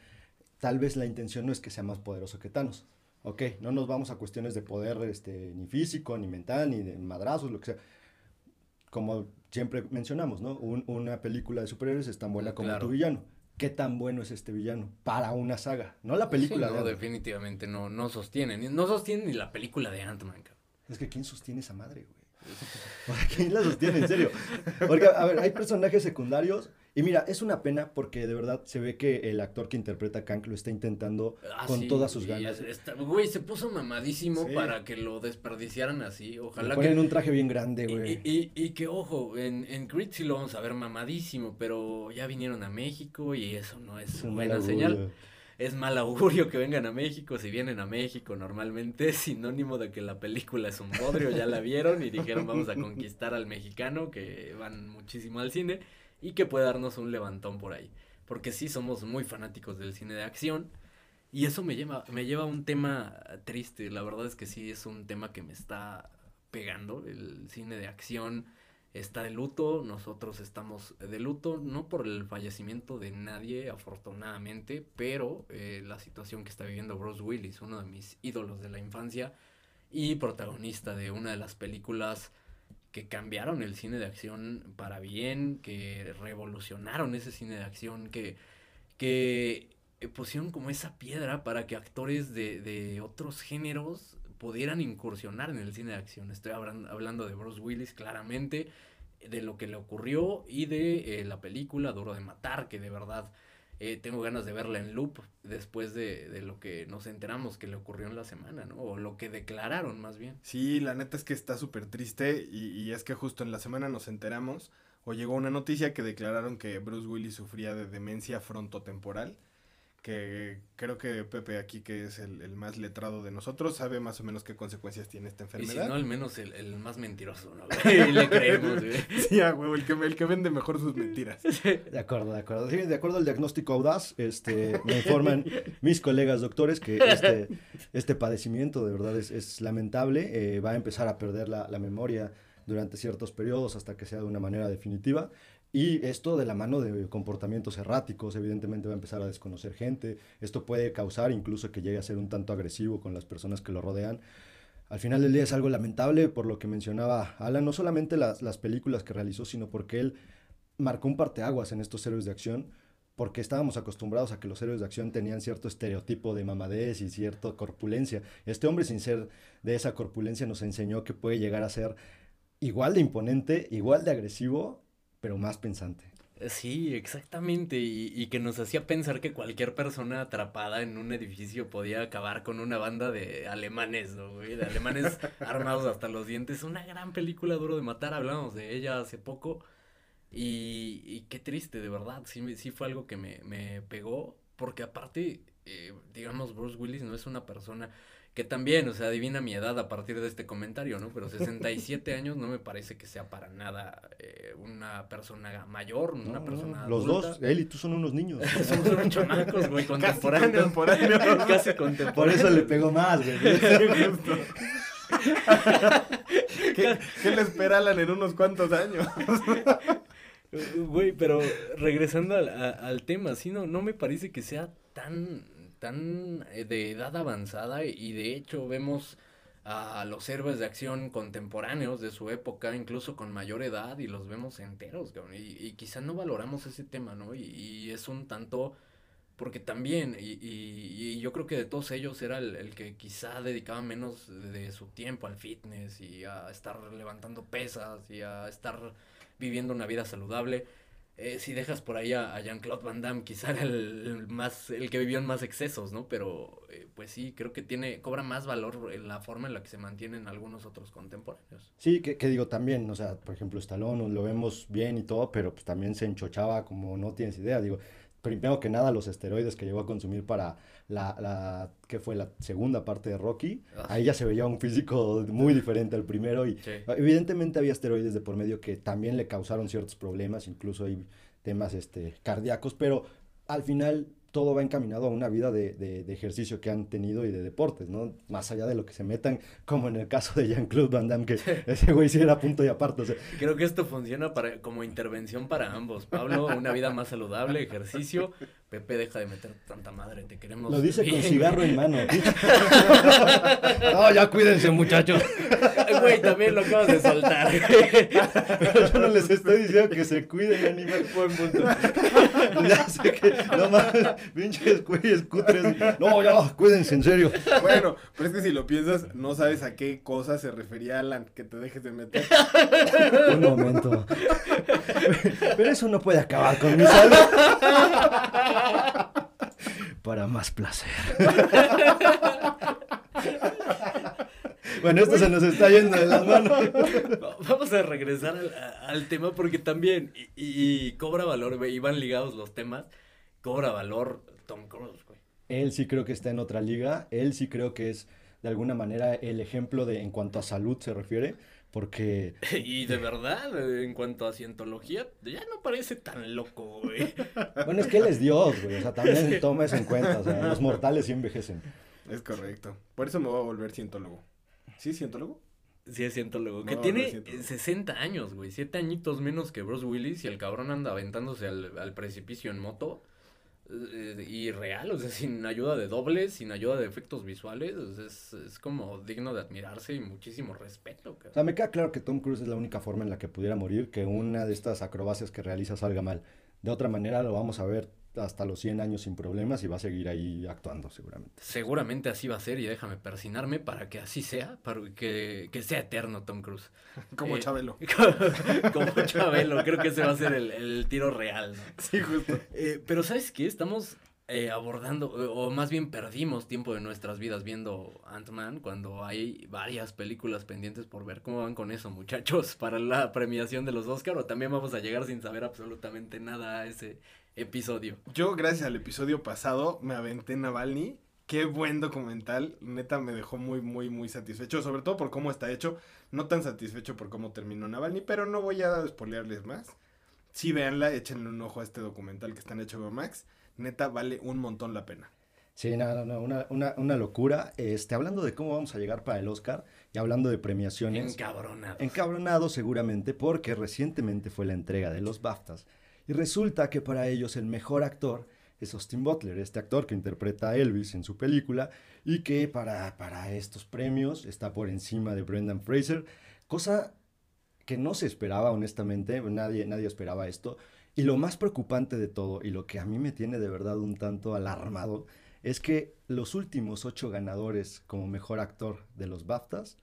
Tal vez la intención no es que sea más poderoso que Thanos. Ok, no nos vamos a cuestiones de poder este, ni físico, ni mental, ni de madrazos, lo que sea. Como siempre mencionamos, ¿no? Un- una película de superhéroes es tan buena como Claro. tu villano. qué tan bueno es este villano para una saga, no la película. Sí, de no, definitivamente no, no sostienen. No sostienen ni la película de Ant-Man. Es que ¿quién sostiene esa madre, güey? <laughs> ¿Quién la sostiene, en serio? Porque, a ver, hay personajes secundarios. Y mira, es una pena porque de verdad se ve que el actor que interpreta a Kang lo está intentando Ah, con sí, todas sus y ganas. está- Güey, se puso mamadísimo Sí. para que lo desperdiciaran así. Le Ojalá ponen que. un traje bien grande, Y, güey. y- y que ojo, en, en Creed sí lo vamos a ver mamadísimo, pero ya vinieron a México y eso no es Es buena señal. Es mal augurio que vengan a México. Si vienen a México, normalmente es sinónimo de que la película es un bodrio. Ya la vieron y dijeron vamos a conquistar al mexicano, que van muchísimo al cine y que puede darnos un levantón por ahí. Porque sí somos muy fanáticos del cine de acción. Y eso me lleva, me lleva a un tema triste. La verdad es que sí es un tema que me está pegando. El cine de acción está de luto. Nosotros estamos de luto, no por el fallecimiento de nadie, afortunadamente, pero eh, la situación que está viviendo Bruce Willis, uno de mis ídolos de la infancia y protagonista de una de las películas que cambiaron el cine de acción para bien, que revolucionaron ese cine de acción, que, que eh, pusieron como esa piedra para que actores de, de otros géneros pudieran incursionar en el cine de acción. Estoy hablan- hablando de Bruce Willis claramente, de lo que le ocurrió y de eh, la película Duro de Matar, que de verdad eh, tengo ganas de verla en loop después de, de lo que nos enteramos que le ocurrió en la semana, ¿no? O lo que declararon más bien. Sí, la neta es que está súper triste y, y es que justo en la semana nos enteramos o llegó una noticia que declararon que Bruce Willis sufría de demencia frontotemporal, que creo que Pepe aquí, que es el, el más letrado de nosotros, sabe más o menos qué consecuencias tiene esta Y si enfermedad. no, al menos el, el más mentiroso, ¿no? <laughs> Y le creemos, güey. Sí, a huevo, el que, el que vende mejor sus mentiras. De acuerdo, de acuerdo. Sí, de acuerdo al diagnóstico audaz, este, me informan <laughs> mis colegas doctores que este, este padecimiento de verdad es, es lamentable. eh, va a empezar a perder la, la memoria durante ciertos periodos hasta que sea de una manera definitiva. Y esto de la mano de comportamientos erráticos, evidentemente va a empezar a desconocer gente. Esto puede causar incluso que llegue a ser un tanto agresivo con las personas que lo rodean. Al final del día es algo lamentable por lo que mencionaba Alan, no solamente las, las películas que realizó, sino porque él marcó un parteaguas en estos héroes de acción, porque estábamos acostumbrados a que los héroes de acción tenían cierto estereotipo de mamadez y cierta corpulencia. Este hombre, sin ser de esa corpulencia, nos enseñó que puede llegar a ser igual de imponente, igual de agresivo, pero más pensante. Sí, exactamente, y, y que nos hacía pensar que cualquier persona atrapada en un edificio podía acabar con una banda de alemanes, ¿no, güey? De alemanes <laughs> armados hasta los dientes. Una gran película duro de matar, hablamos de ella hace poco. Y, y qué triste, de verdad, sí, me- sí fue algo que me, me pegó, porque aparte, eh, digamos, Bruce Willis no es una persona que también, o sea, adivina mi edad a partir de este comentario, ¿no? Pero 67 años no me parece que sea para nada eh, una persona mayor, una No, persona los adulta. dos, él y tú son unos niños. <laughs> Somos unos chamacos, güey, contemporáneos. contemporáneos. Casi Por contemporáneos. eso le pegó más, güey. ¿Qué, qué le espera Alan en unos cuantos años? Güey, pero regresando al, a- al tema, sí, no, no me parece que sea tan, tan eh, de edad avanzada y de hecho vemos a los héroes de acción contemporáneos de su época, incluso con mayor edad, y los vemos enteros, y, y quizá no valoramos ese tema, ¿no? Y, y es un tanto, porque también, y, y- y yo creo que de todos ellos era el, el que quizá dedicaba menos de su tiempo al fitness y a estar levantando pesas y a estar viviendo una vida saludable. Eh, si dejas por ahí a, Jean-Claude Van Damme, quizá era el, más, el que vivió en más excesos, ¿no? Pero, eh, pues sí, creo que tiene, cobra más valor en la forma en la que se mantienen algunos otros contemporáneos. Sí, que, que digo también, o sea, por ejemplo, Stallone lo vemos bien y todo, pero pues también se enchochaba como no tienes idea. Digo, primero que nada, los esteroides que llegó a consumir para la, la que fue la segunda parte de Rocky, Ah, ahí ya se veía un físico muy diferente al primero y Sí. evidentemente había esteroides de por medio que también le causaron ciertos problemas, incluso hay temas este, cardíacos, pero al final todo va encaminado a una vida de, de- de ejercicio que han tenido y de deportes, ¿no? Más allá de lo que se metan, como en el caso de Jean-Claude Van Damme, que ese güey sí era punto y aparte. O sea, Creo que esto funciona para, como intervención para ambos. Pablo, una vida más saludable, ejercicio. Pepe, deja de meter tanta madre, te queremos. lo dice con cigarro en mano. <laughs> no, ya cuídense, muchachos. Güey, también lo acabas de soltar. <laughs> Pero yo no les estoy diciendo que se cuiden, animal. Buen punto. <laughs> Ya sé que, no mames, pinches güeyes cutres. No, ya, cuídense, en serio. Bueno, pero es que si lo piensas, no sabes a qué cosa se refería Alan, que te dejes de meter. Un momento. Pero eso no puede acabar con mi salud. Para más placer. Bueno, esto se nos está yendo de las manos. Vamos a regresar al, tema porque también, y, y cobra valor, güey, iban ligados los temas, cobra valor Tom Cruise, güey. Él sí creo que está en otra liga. Él sí creo que es de alguna manera el ejemplo de en cuanto a salud se refiere. Porque <laughs> Y de verdad, en cuanto a cientología, ya no parece tan loco, güey. Bueno, es que él es Dios, güey. O sea, también toma eso en cuenta. O sea, los mortales sí envejecen. Es correcto. Por eso me voy a volver cientólogo. ¿Sí, cientólogo? Sí, es cientólogo. Que No, no tiene eh, 60 años, güey. 7 años menos que Bruce Willis y el cabrón anda aventándose al, al precipicio en moto. eh, y real, o sea, <laughs> sin ayuda de dobles, sin ayuda de efectos visuales. o sea, es, es como digno de admirarse y muchísimo respeto, O cabrón. sea, me queda claro que Tom Cruise es la única forma en la que pudiera morir que una de estas acrobacias que realiza salga mal. De otra manera lo vamos a ver hasta los 100 años sin problemas y va a seguir ahí actuando seguramente. Seguramente así va a ser y déjame persinarme para que así sea, para que, que sea eterno Tom Cruise. <laughs> Como Eh, Chabelo. <laughs> Como Chabelo, creo que ese va a ser el, el tiro real, ¿no? <laughs> Sí, justo. Eh, pero ¿sabes qué? Estamos eh, abordando, o más bien perdimos tiempo de nuestras vidas viendo Ant-Man cuando hay varias películas pendientes por ver cómo van con eso, muchachos, para la premiación de los Oscar o también vamos a llegar sin saber absolutamente nada a ese episodio. Yo, gracias al episodio pasado, me aventé Navalny. Qué buen documental. Neta, me dejó muy, muy, muy satisfecho. Sobre todo por cómo está hecho. No tan satisfecho por cómo terminó Navalny, pero no voy a spoilearles más. Sí, véanla, échenle un ojo a este documental que está en HBO Max. Neta, vale un montón la pena. Sí, no, no, no, una, una, una locura. Este, hablando de cómo vamos a llegar para el Oscar y hablando de premiaciones. Encabronado. Encabronado seguramente porque recientemente fue la entrega de los BAFTAs. Y resulta que para ellos el mejor actor es Austin Butler, este actor que interpreta a Elvis en su película y que para, para estos premios está por encima de Brendan Fraser, cosa que no se esperaba honestamente, nadie, nadie esperaba esto. Y lo más preocupante de todo, y lo que a mí me tiene de verdad un tanto alarmado, es que los últimos ocho ganadores como mejor actor de los BAFTAs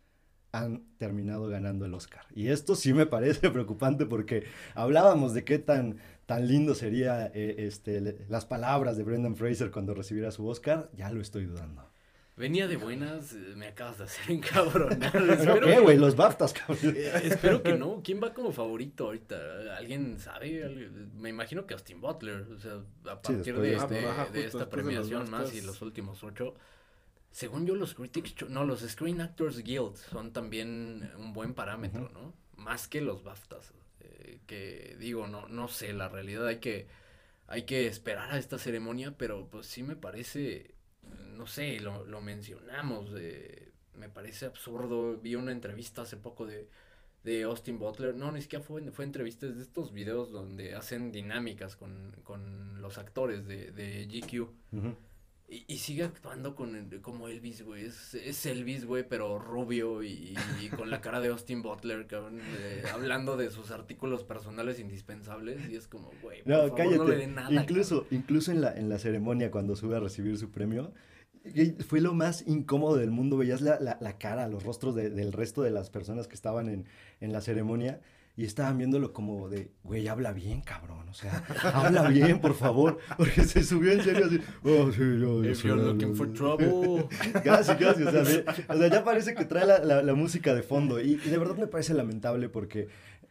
han terminado ganando el Oscar. Y esto sí me parece <laughs> preocupante porque hablábamos de qué tan, tan lindo sería eh, este, le- las palabras de Brendan Fraser cuando recibiera su Oscar, ya lo estoy dudando. Venía de buenas, eh, me acabas de hacer encabronar. <laughs> ¿Pero qué, que- güey? Los BAFTAs, cabrón. Eh, Espero que no. ¿Quién va como favorito ahorita? ¿Alguien sabe? ¿Alguien- Me imagino que Austin Butler. O sea, a partir de, de- este- de esta de premiación más y los últimos ocho. Según yo, los Critics, no, los Screen Actors Guild son también un buen parámetro, ¿no? Más que los BAFTAs. Que digo, no, no sé, la realidad hay que, hay que esperar a esta ceremonia, pero pues sí me parece, no sé, lo, lo mencionamos, eh, me parece absurdo. Vi una entrevista hace poco de, de Austin Butler. No, ni siquiera fue, fue entrevistas de estos videos donde hacen dinámicas con, con los actores de, de GQ. Ujú. Y, y sigue actuando con el- como Elvis, güey. Es, es Elvis, güey, pero rubio y, y con la cara de Austin Butler, cabrón, eh, hablando de sus artículos personales indispensables. Y es como, güey, por No, favor, cállate. no le den nada. incluso incluso en, la, en la ceremonia, cuando sube a recibir su premio, fue lo más incómodo del mundo. Veías la, la- la cara, los rostros de- del resto de las personas que estaban en, en la ceremonia y estaban viéndolo como de, güey, habla bien, cabrón. O sea, habla bien, por favor. Porque se subió en serio así. Oh, sí, yo, If you're looking for trouble. <laughs> Casi, casi, o sea, o sea, ya parece que trae la, la- la música de fondo y, y de verdad me parece lamentable porque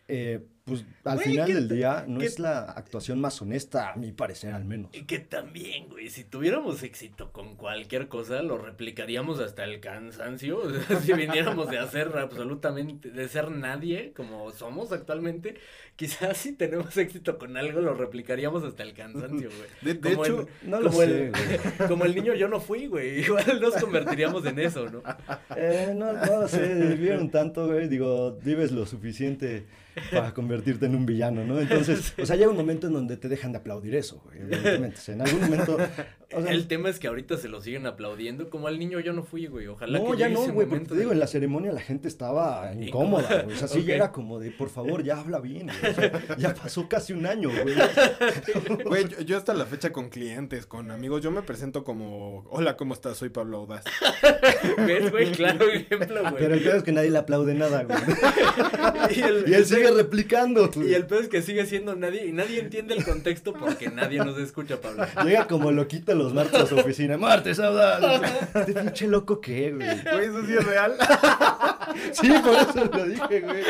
eh, pues al Güey, final ¿qué del día no es la actuación más honesta, a mi parecer al menos. Y que también, güey, si tuviéramos éxito con cualquier cosa, lo replicaríamos hasta el cansancio. <laughs> O sea, si viniéramos de hacer absolutamente, de ser nadie, como somos actualmente, quizás si tenemos éxito con algo, lo replicaríamos hasta el cansancio, güey. De, hecho, el- No lo como, sé, el, güey. <laughs> como el niño yo no fui, güey. Igual nos convertiríamos en eso, ¿no? Eh, no, no lo sé, vivieron tanto, güey, digo, vives lo suficiente para convertirte en un villano, ¿no? Entonces, o sea, llega un momento en donde te dejan de aplaudir eso, evidentemente. En algún momento, o sea, el tema es que ahorita se lo siguen aplaudiendo como al niño yo no fui, güey. Ojalá no, que ya no, güey, porque te digo, en la ceremonia la gente estaba incómoda, <laughs> güey, o sea, sí, Ok. ya era como de, por favor, ya habla bien, güey, o sea, ya pasó casi un año, güey. <laughs> güey, yo, yo hasta la fecha con clientes, con amigos, yo me presento como, hola, ¿cómo estás? Soy Pablo Audaz. <laughs> ¿Ves, güey? Claro ejemplo, güey. Pero el peor es que nadie le aplaude nada, güey. y, el, Y él sigue replicando, güey. y el peor es que sigue siendo nadie y nadie entiende el contexto porque nadie nos escucha, Pablo. Llega como loquito los martes a su oficina. Martes, audaz. <laughs> Este pinche loco qué, güey. Güey, eso sí es real. <laughs> Sí, por eso lo dije, güey.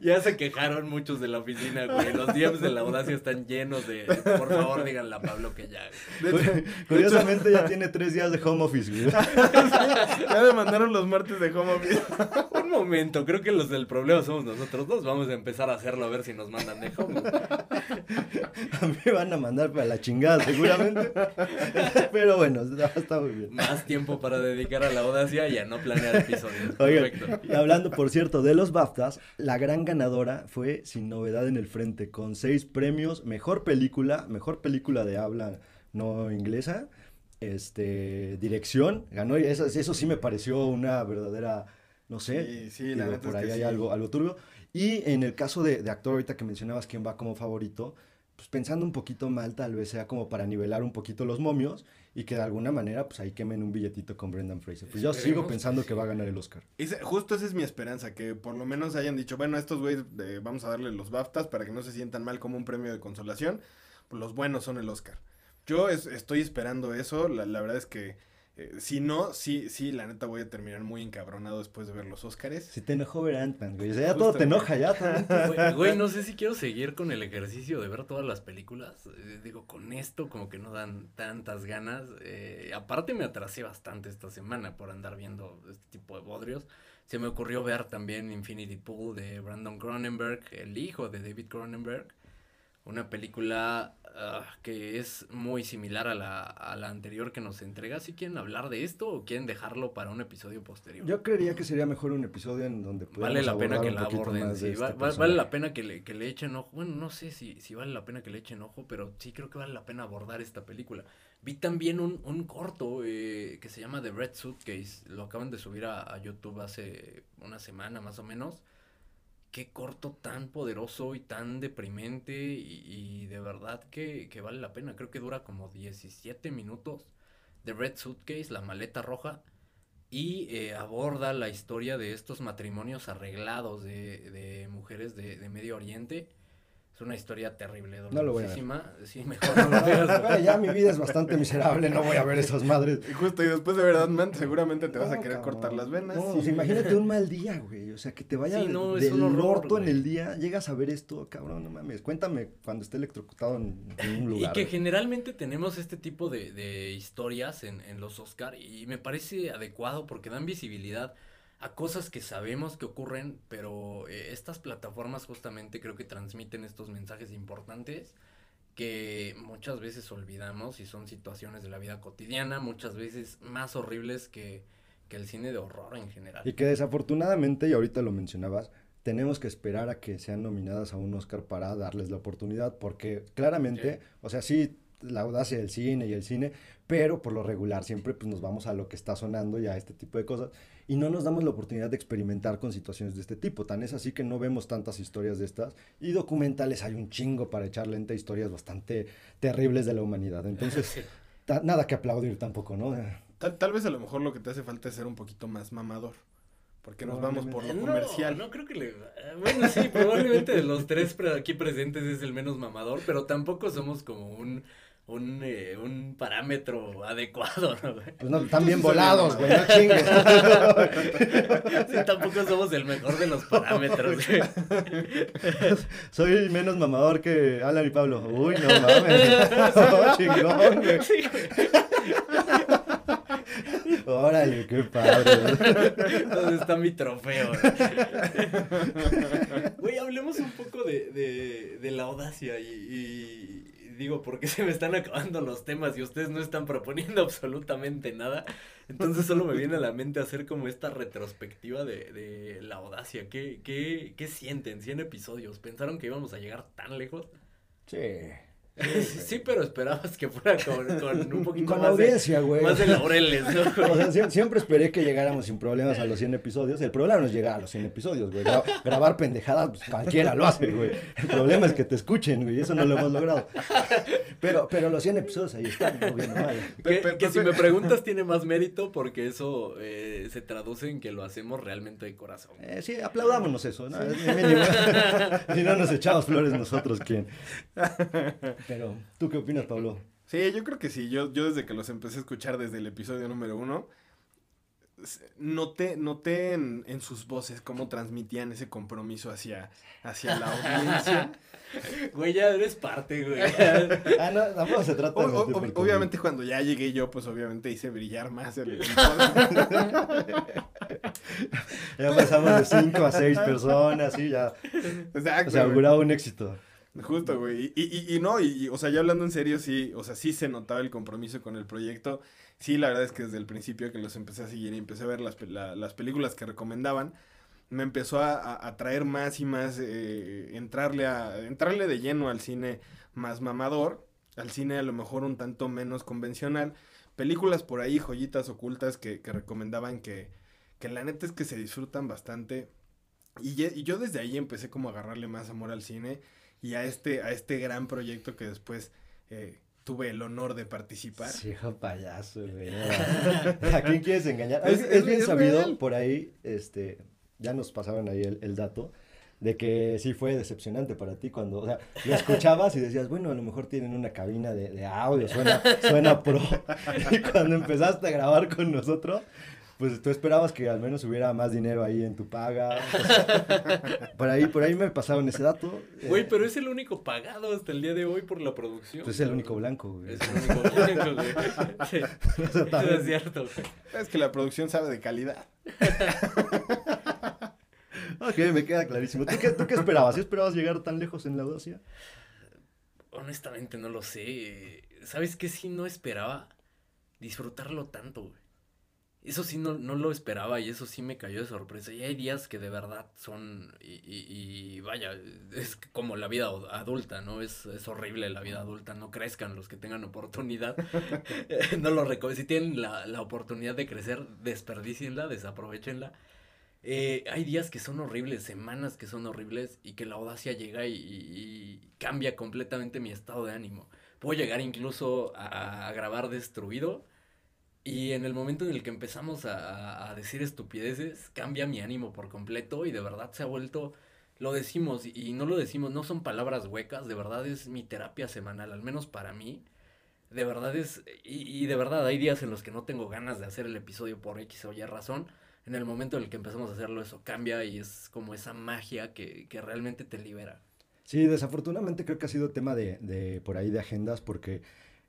Ya se quejaron muchos de la oficina, güey. Los DMs de la audacia están llenos de. Por favor, díganle a Pablo que ya. Hecho, <laughs> Curiosamente ya tiene tres días de home office, güey. <laughs> ya me mandaron los martes de home office. Un momento, creo que los del problema somos nosotros dos. Vamos a empezar a hacerlo a ver si nos mandan de home. <laughs> A mí me van a mandar para la chingada, seguramente. Pero bueno, está, está muy bien. Más tiempo para dedicar a la audacia y a no planear episodios. <laughs> Oigan, Perfecto. y hablando, por cierto, de los BAFTAs, la gran ganadora fue Sin Novedad en el Frente, con seis premios, mejor película, mejor película de habla no inglesa, este, dirección, ganó, y eso, eso sí me pareció una verdadera, no sé, Sí, sí, la digo, neta por es ahí que hay sí. algo, algo turbio. Y en el caso de, de actor, ahorita que mencionabas quién va como favorito, pues pensando un poquito mal, tal vez sea como para nivelar un poquito los momios y que de alguna manera, pues ahí quemen un billetito con Brendan Fraser. Pues yo sigo pensando que que va a ganar el Oscar. Ese- justo esa es mi esperanza, que por lo menos hayan dicho, bueno, a estos güeyes eh, vamos a darle los BAFTAs para que no se sientan mal como un premio de consolación. Pues los buenos son el Oscar. Yo es- estoy esperando eso, la, la verdad es que eh, si no, sí, sí, la neta voy a terminar muy encabronado después de ver los Oscars. Si te enojó ver Ant-Man, güey. O sea, ya Justo, todo te güey. enoja, ya güey, no sé si quiero seguir con el ejercicio de ver todas las películas. Eh, digo, con esto como que no dan tantas ganas. Eh, aparte me atrasé bastante esta semana por andar viendo este tipo de bodrios. Se me ocurrió ver también Infinity Pool de Brandon Cronenberg, el hijo de David Cronenberg. Una película ah, que es muy similar a la, a la anterior que nos entrega. ¿Si quieren hablar de esto o quieren dejarlo para un episodio posterior? Yo creería que sería mejor un episodio en donde Vale la pena que la aborden, sí, este va- vale la pena que le, que le echen ojo. Bueno, no sé si, si vale la pena que le echen ojo, pero sí creo que vale la pena abordar esta película. Vi también un, un corto eh, que se llama The Red Suitcase. Lo acaban de subir a, a YouTube hace una semana más o menos. Qué corto tan poderoso y tan deprimente y, de verdad que, que vale la pena. Creo que dura como 17 minutos. The Red Suitcase, la maleta roja y eh, aborda la historia de estos matrimonios arreglados de, de mujeres de, de Medio Oriente. Una historia terrible, No lo voy a ver. dolorosísima. Sí, mejor no lo <laughs> veas. güey. Bueno, ya mi vida es bastante miserable, no voy a ver esas madres. Y justo, y después de ver Ant-Man, seguramente te vas a querer cabrón. cortar las venas. No, y- o sea, imagínate un mal día, güey. O sea, que te vaya Sí, no, del un horror, orto en el día. Llegas a ver esto, cabrón, no mames. Cuéntame cuando esté electrocutado en, en un Y lugar. que güey. generalmente tenemos este tipo de, de historias en, en los Oscar y me parece adecuado porque dan visibilidad a cosas que sabemos que ocurren, pero eh, estas plataformas justamente creo que transmiten estos mensajes importantes que muchas veces olvidamos y son situaciones de la vida cotidiana, muchas veces más horribles que, que el cine de horror en general. Y que desafortunadamente, y ahorita lo mencionabas, tenemos que esperar a que sean nominadas a un Oscar para darles la oportunidad, porque claramente, o sea, sí, la audacia del cine y el cine, pero por lo regular siempre pues nos vamos a lo que está sonando y a este tipo de cosas, y no nos damos la oportunidad de experimentar con situaciones de este tipo. Tan es así que no vemos tantas historias de estas, y documentales hay un chingo para echar lenta historias bastante terribles de la humanidad. Entonces, <laughs> nada que aplaudir tampoco, ¿no? Tal, tal vez a lo mejor lo que te hace falta es ser un poquito más mamador. Porque nos vamos por lo No, comercial. No, creo que le. eh, Bueno, sí, probablemente de los tres pre- aquí presentes es el menos mamador, pero tampoco somos como un, un, eh, un parámetro adecuado, ¿no, güey? Pues no, están bien volados, güey, no chingues. <laughs> Sí, tampoco somos el mejor de los parámetros, güey. <laughs> Soy menos mamador que Alan y Pablo. Uy, no mames. <laughs> Oh, chingón, güey. Órale, qué padre. ¿Dónde está mi trofeo? Güey, hablemos un poco de, de, de la audacia y, y digo, porque <laughs> se me están acabando los temas y ustedes no están proponiendo <laughs> absolutamente nada. Entonces solo me viene a la mente hacer como esta retrospectiva de, de la audacia. ¿Qué, qué, ¿Qué sienten? 100 episodios. ¿Pensaron que íbamos a llegar tan lejos? Sí. Sí, pero esperabas que fuera con, con un <laughs> poquito Con más, audiencia, de, güey. más de laureles, ¿no? <laughs> O sea, sie- siempre esperé que llegáramos sin problemas a los 100 episodios. El problema no es llegar a los 100 episodios, güey. Gra- grabar pendejadas, pues cualquiera lo hace, güey. El problema es que te escuchen, güey. Eso no lo hemos logrado. Pero, pero los 100 episodios ahí están, no bien. Que, si me <laughs> preguntas tiene más mérito porque eso eh, se traduce en que lo hacemos realmente de corazón. Eh, sí, aplaudámonos eso, ¿no? Si no nos echamos flores nosotros, ¿quién? Pero, ¿tú qué opinas, Pablo? Sí, yo creo que sí. Yo, yo desde que los empecé a escuchar desde el episodio número uno, noté, noté en, en sus voces cómo transmitían ese compromiso hacia, hacia la audiencia. <laughs> Güey, ya eres parte, güey. <laughs> Ah, no, tampoco se trata O- de... o- ob- obviamente cuando ya llegué yo, pues obviamente hice brillar más el. <laughs> Ya pasamos de 5 a 6 personas, y ya. Exacto, O sea, auguraba un éxito. Justo, güey. Y, y, y no, y, o sea, ya hablando en serio, sí, o sea, sí se notaba el compromiso con el proyecto. Sí, la verdad es que desde el principio que los empecé a seguir y empecé a ver las, las películas que recomendaban, me empezó a, a- a traer más y más, eh, entrarle, a, entrarle de lleno al cine más mamador, al cine a lo mejor un tanto menos convencional. Películas por ahí, joyitas ocultas que, que recomendaban que, que la neta es que se disfrutan bastante. Y, y yo desde ahí empecé como a agarrarle más amor al cine y a este, a este gran proyecto que después eh, tuve el honor de participar. Sí, hijo payaso, güey. <laughs> ¿A quién quieres engañar? Es, Es- es es- bien es sabido real. por ahí, este, ya nos pasaban ahí el, el dato, de que sí fue decepcionante para ti cuando, o sea, lo escuchabas y decías, bueno, a lo mejor tienen una cabina de, de audio, suena, suena pro. <laughs> Y cuando empezaste a grabar con nosotros, pues tú esperabas que al menos hubiera más dinero ahí en tu paga. O <laughs> sea, por ahí, por ahí me pasaron ese dato. eh, Güey, pero es el único pagado hasta el día de hoy por la producción. pues es el único blanco, güey. Es el único blanco, güey. <laughs> Sí, eso es cierto, güey. Es que la producción sabe de calidad. <laughs> Ok, me queda clarísimo. ¿Tú qué, tú qué esperabas? ¿Sí esperabas llegar tan lejos en la audacia? Honestamente no lo sé. ¿Sabes qué? Sí no esperaba disfrutarlo tanto, güey. Eso sí no, no lo esperaba y eso sí me cayó de sorpresa. Y hay días que de verdad son, y, y- y vaya, es como la vida ad- adulta, ¿no? Es, es horrible la vida adulta, no crezcan los que tengan oportunidad. <laughs> <laughs> no lo recomiendo. Si tienen la, la oportunidad de crecer, desperdicienla, desaprovechenla. Eh, hay días que son horribles, semanas que son horribles y que la audacia llega y cambia completamente mi estado de ánimo. Puedo llegar incluso a, a grabar destruido y en el momento en el que empezamos a, a decir estupideces, cambia mi ánimo por completo y de verdad se ha vuelto, lo decimos y, no lo decimos, no son palabras huecas, de verdad es mi terapia semanal, al menos para mí. De verdad es, y, y de verdad hay días en los que no tengo ganas de hacer el episodio por X o Y razón. En el momento en el que empezamos a hacerlo, eso cambia y es como esa magia que, que realmente te libera. Sí, desafortunadamente creo que ha sido tema de, de por ahí de agendas porque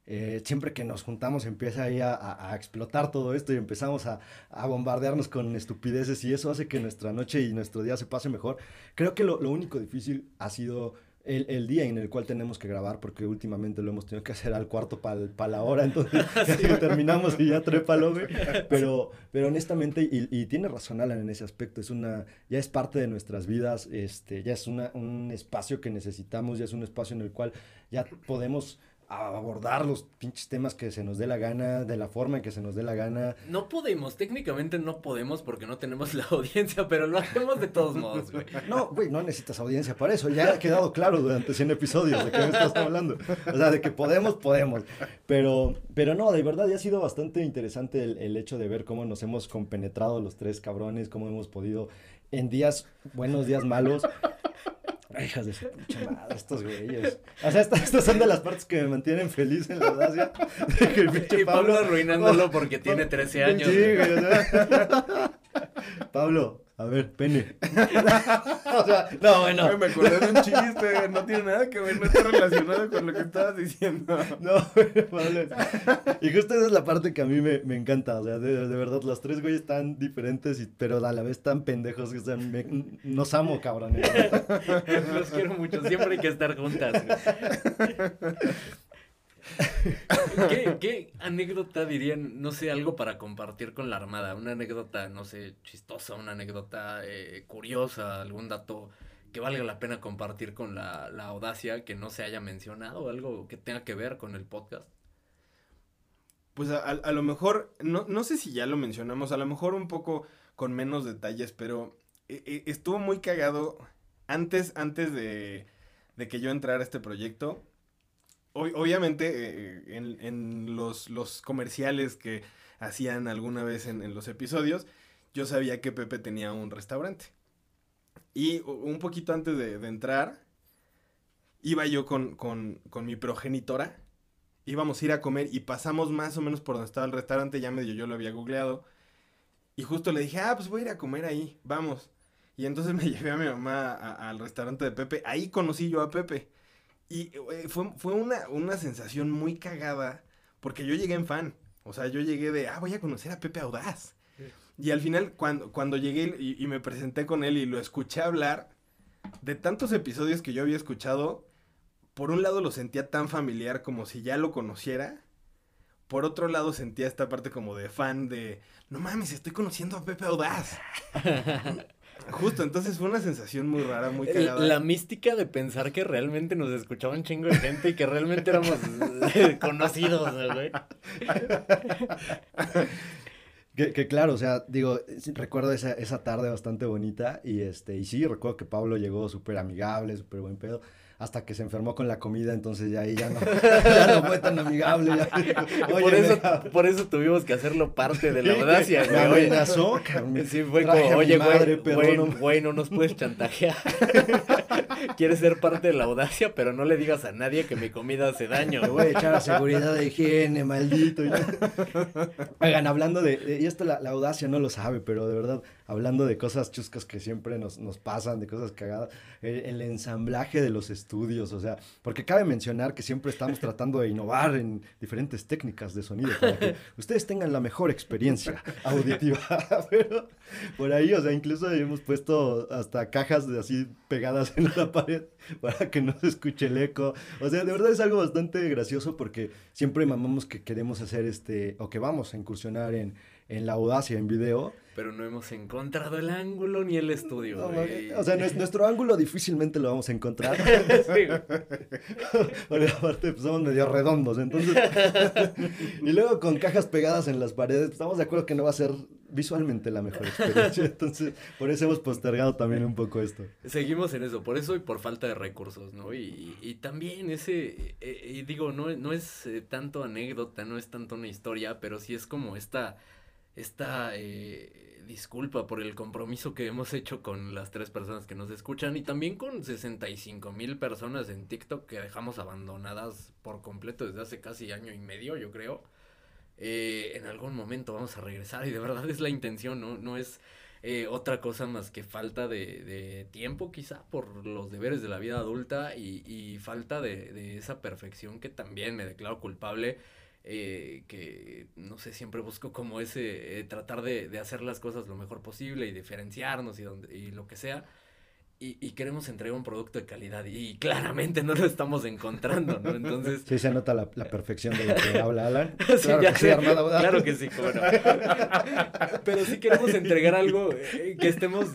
eh, siempre que nos juntamos empieza ahí a, a- a explotar todo esto y empezamos a, a bombardearnos con estupideces y eso hace que nuestra noche y nuestro día se pase mejor. Creo que lo, lo único difícil ha sido el, el día en el cual tenemos que grabar porque últimamente lo hemos tenido que hacer al cuarto para la hora, entonces <laughs> que terminamos y ya trépalo, güey. <laughs> Pero, pero honestamente, y, y tiene razón Alan en ese aspecto, es una, ya es parte de nuestras vidas, este, ya es una, un espacio que necesitamos, ya es un espacio en el cual ya podemos abordar los pinches temas que se nos dé la gana, de la forma en que se nos dé la gana. No podemos, técnicamente no podemos porque no tenemos la <laughs> audiencia, pero lo hacemos de todos modos, güey. No, güey, no necesitas audiencia para eso. Ya ha quedado claro durante 100 episodios de qué me estás hablando. O sea, de que podemos, podemos. Pero, pero no, de verdad ya ha sido bastante interesante el, el hecho de ver cómo nos hemos compenetrado los tres cabrones, cómo hemos podido en días buenos, días malos, <laughs> Hijas de su pinche madre, estos güeyes. O sea, estas, estas son de las partes que me mantienen feliz en la audacia. De que el pinche Y Pablo arruinándolo porque tiene 13 años. Sí, güey. o sea. <laughs> Pablo, a ver, pene. <laughs> <laughs> o sea, no, bueno. Me acordé de un chiste, no tiene nada que ver, no está relacionado con lo que estabas diciendo. No, bueno, Pablo. Y justo esa es la parte que a mí me, me encanta. O sea, de, de verdad, los tres güeyes están diferentes, y, pero a la vez tan pendejos que están. me- nos amo, cabrón. Los quiero mucho, siempre hay que estar juntas. güey. ¿Qué, anécdota dirían, no sé, algo para compartir con la Armada? Una anécdota, no sé, chistosa, una anécdota eh, curiosa, algún dato que valga la pena compartir con la, la audacia que no se haya mencionado, algo que tenga que ver con el podcast. Pues a, a- a lo mejor, no, no sé si ya lo mencionamos, a lo mejor un poco con menos detalles, pero eh, eh, estuvo muy cagado antes, antes de, de que yo entrara a este proyecto. Ob- obviamente, eh, en, en los, los comerciales que hacían alguna vez en, en los episodios, yo sabía que Pepe tenía un restaurante. Y un poquito antes de, de entrar, iba yo con, con, con mi progenitora íbamos a ir a comer y pasamos más o menos por donde estaba el restaurante, ya medio yo lo había googleado. Y justo le dije, ah, pues voy a ir a comer ahí, vamos. Y entonces <laughs> me llevé a mi mamá al restaurante de Pepe, ahí conocí yo a Pepe. Y eh, fue, fue una, una sensación muy cagada, porque yo llegué en fan. O sea, yo llegué de, ah, voy a conocer a Pepe Audaz. Y al final, cuando, cuando llegué y, y me presenté con él y lo escuché hablar, de tantos episodios que yo había escuchado, por un lado lo sentía tan familiar como si ya lo conociera. Por otro lado sentía esta parte como de fan de, no mames, estoy conociendo a Pepe Audaz. <laughs> Justo, entonces fue una sensación muy rara, muy cagada. La mística de pensar que realmente nos escuchaba un chingo de gente y que realmente éramos eh, conocidos, güey. Que, que claro, o sea, digo, recuerdo esa, esa tarde bastante bonita y este, y sí, recuerdo que Pablo llegó súper amigable, súper buen pedo, hasta que se enfermó con la comida, entonces ya ahí ya no, <laughs> ya no fue tan amigable. ya por, "Oye, eso, me- por eso tuvimos que hacerlo parte de la audacia, me amenazó, Sí, fue como, oye, madre, güey, güey, no- güey, no nos puedes chantajear. <laughs> Quieres ser parte de la audacia, pero no le digas a nadie que mi comida hace daño. Me voy a echar a seguridad de higiene, maldito. <laughs> Oigan, hablando de, de- y esto la, la audacia no lo sabe, pero de verdad, hablando de cosas chuscas que siempre nos, nos pasan, de cosas cagadas, el, el ensamblaje de los estudios, o sea, porque cabe mencionar que siempre estamos tratando de innovar en diferentes técnicas de sonido para que <laughs> ustedes tengan la mejor experiencia auditiva, <laughs> pero por ahí, o sea, incluso hemos puesto hasta cajas de así pegadas en la pared para que no se escuche el eco. O sea, de verdad es algo bastante gracioso porque siempre mamamos que queremos hacer este, o que vamos a incursionar en, en la audacia en video. Pero no hemos encontrado el ángulo ni el estudio. No, o sea, nues- nuestro ángulo difícilmente lo vamos a encontrar. <laughs> Sí. <laughs> Porque aparte pues, somos medio redondos, entonces... <laughs> y luego con cajas pegadas en las paredes, pues, estamos de acuerdo que no va a ser visualmente la mejor experiencia. Entonces, por eso hemos postergado también un poco esto. Seguimos en eso, por eso y por falta de recursos, ¿no? Y, y también ese, eh, y digo, no, no es eh, tanto anécdota, no es tanto una historia, pero sí es como esta, esta eh, disculpa por el compromiso que hemos hecho con las tres personas que nos escuchan y también con 65 mil personas en TikTok que dejamos abandonadas por completo desde hace casi año y medio, yo creo. Eh, en algún momento vamos a regresar y de verdad es la intención, ¿no? No es eh, otra cosa más que falta de, de tiempo quizá por los deberes de la vida adulta y, y falta de, de esa perfección que también me declaro culpable, eh, que no sé, siempre busco como ese, eh, tratar de, de hacer las cosas lo mejor posible y diferenciarnos y, donde, y lo que sea. Y, y queremos entregar un producto de calidad y claramente no lo estamos encontrando, ¿no? Entonces... Sí se nota la, la perfección de lo que habla Alan. <laughs> Sí, Claro ya que sí. Armada. Claro que sí. <laughs> Pero sí queremos entregar algo eh, que estemos,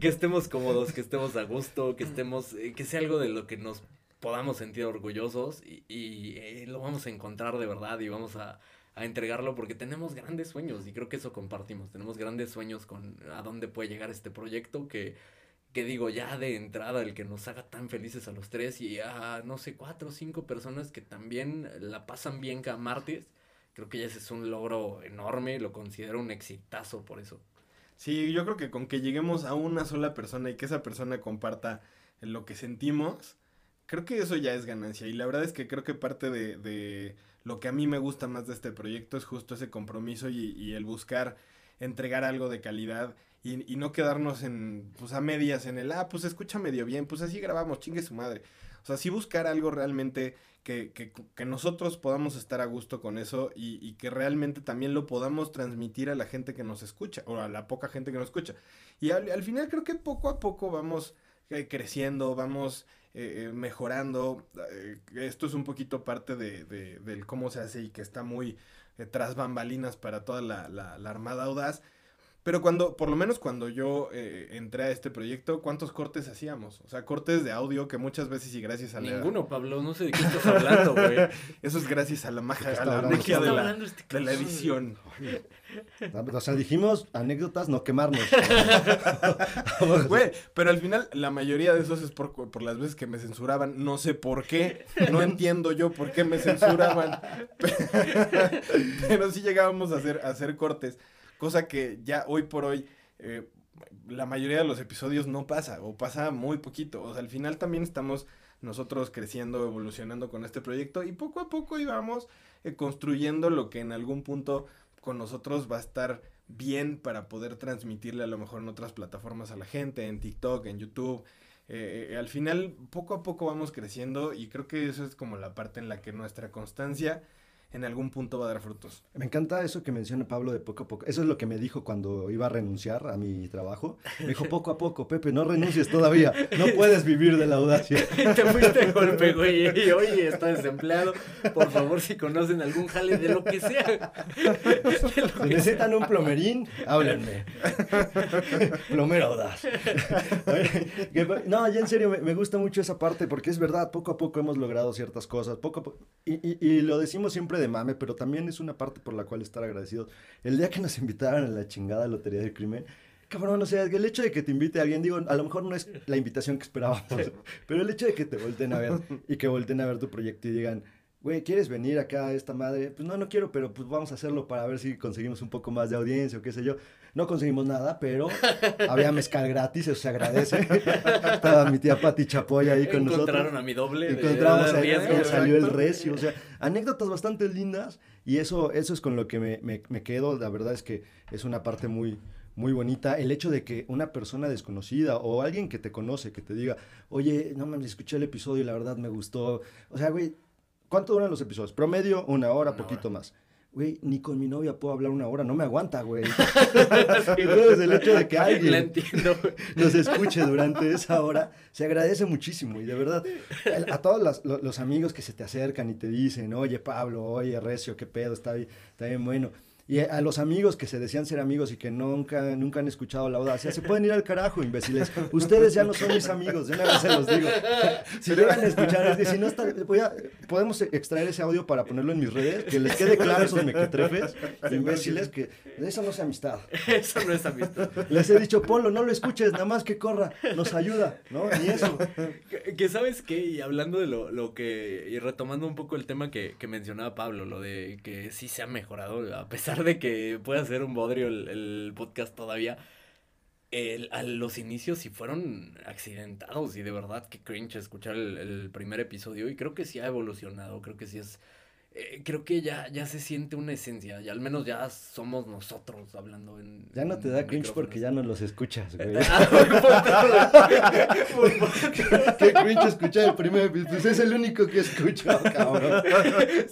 que estemos cómodos, que estemos a gusto, que estemos, eh, que sea algo de lo que nos podamos sentir orgullosos y, y, eh, lo vamos a encontrar de verdad y vamos a, a entregarlo porque tenemos grandes sueños y creo que eso compartimos. Tenemos grandes sueños con a dónde puede llegar este proyecto que que digo, ya de entrada, el que nos haga tan felices a los tres y a, no sé, cuatro o cinco personas que también la pasan bien cada martes, creo que ya ese es un logro enorme, lo considero un exitazo por eso. Sí, yo creo que con que lleguemos a una sola persona y que esa persona comparta lo que sentimos, creo que eso ya es ganancia. Y la verdad es que creo que parte de, de lo que a mí me gusta más de este proyecto es justo ese compromiso y, el buscar entregar algo de calidad y, no quedarnos en, pues a medias en el, ah, pues escucha medio bien, pues así grabamos, chingue su madre. O sea, sí buscar algo realmente que, que, que nosotros podamos estar a gusto con eso y, que realmente también lo podamos transmitir a la gente que nos escucha o a la poca gente que nos escucha. Y al, al final creo que poco a poco vamos eh, creciendo, vamos eh, mejorando. Eh, esto es un poquito parte de, de, del cómo se hace y que está muy eh, tras bambalinas para toda la, la, la, Armada Audaz. Pero cuando, por lo menos cuando yo eh, entré a este proyecto, ¿cuántos cortes hacíamos? O sea, cortes de audio que muchas veces y gracias a la... Ninguno, Pablo, no sé de qué estás hablando, güey. <laughs> Eso es gracias a la magia, a la magia de, la, este de la edición. <laughs> O sea, dijimos anécdotas, no quemarnos. <laughs> Güey, pero al final la mayoría de esos es por, por, las veces que me censuraban. No sé por qué. No entiendo yo por qué me censuraban. pero sí llegábamos a hacer, a hacer cortes. Cosa que ya hoy por hoy eh, la mayoría de los episodios no pasa o pasa muy poquito. O sea, al final también estamos nosotros creciendo, evolucionando con este proyecto y poco a poco íbamos eh, construyendo lo que en algún punto con nosotros va a estar bien para poder transmitirle a lo mejor en otras plataformas a la gente, en TikTok, en YouTube. Eh, eh, al final, poco a poco vamos creciendo y creo que eso es como la parte en la que nuestra constancia en algún punto va a dar frutos. Me encanta eso que menciona Pablo de poco a poco. Eso es lo que me dijo cuando iba a renunciar a mi trabajo. Me dijo poco a poco, Pepe, no renuncies todavía. No puedes vivir de la audacia. <laughs> Te fuiste de golpe, güey. Y oye, está desempleado. Por favor, si conocen algún jale de lo que sea. <laughs> De lo si que necesitan sea. un plomerín, háblenme. <laughs> Plomero audaz. No, ya en serio, me, me, gusta mucho esa parte porque es verdad, poco a poco hemos logrado ciertas cosas. Poco a poco. Y, y, y lo decimos siempre de mame, pero también es una parte por la cual estar agradecidos. El día que nos <laughs> invitaron a la chingada Lotería del Crimen, cabrón, o sea, el hecho de que te invite a alguien, digo, a lo mejor no es la invitación que esperábamos, <laughs> pero el hecho de que te volten a ver <laughs> y que volten a ver tu proyecto y digan, güey, ¿quieres venir acá a esta madre? Pues no, no quiero, pero pues vamos a hacerlo para ver si conseguimos un poco más de audiencia o qué sé yo. No conseguimos nada, pero había mezcal gratis, eso se agradece. Estaba mi tía Pati Chapoy ahí con nosotros. Encontraron a mi doble. Encontramos de, de riesgo, salió el recio. O sea, anécdotas bastante lindas y eso, eso es con lo que me, me, me quedo. La verdad es que es una parte muy, muy bonita. El hecho de que una persona desconocida o alguien que te conoce, que te diga, oye, no me escuché el episodio y la verdad me gustó. O sea, güey, ¿cuánto duran los episodios? Promedio, una hora, una poquito hora. más. Güey, ni con mi novia puedo hablar una hora, no me aguanta, güey. <laughs> Entonces, el hecho de que alguien nos escuche durante esa hora, se agradece muchísimo. Y de verdad, a todos los, los, amigos que se te acercan y te dicen, oye, Pablo, oye, Recio, qué pedo, está bien, está bien bueno. Y a los amigos que se decían ser amigos y que nunca, nunca han escuchado la audacia, se pueden ir al carajo, imbéciles. Ustedes ya no son mis amigos, de una vez se los digo. Si llegan a escuchar, es que si no está, voy a, podemos extraer ese audio para ponerlo en mis redes, que les quede claro esos mequetrefes, <laughs> imbéciles, que eso no es amistad. Eso no es amistad. Les he dicho, Polo, no lo escuches, nada más que corra, nos ayuda, ¿no? Ni eso. Que, que sabes qué, y hablando de lo, lo, que, y retomando un poco el tema que, que mencionaba Pablo, lo de que sí se ha mejorado, a pesar <laughs> de que pueda ser un bodrio el, podcast todavía, el, a los inicios sí fueron accidentados y de verdad que cringe escuchar el, el, primer episodio y creo que sí ha evolucionado, creo que sí es... Eh, creo que ya, ya se siente una esencia, y al menos ya somos nosotros hablando en... Ya no te da cringe porque ya no los escuchas, güey. <laughs> <laughs> Qué cringe escuchar el primer episodio, pues es el único que escucho, cabrón. <laughs>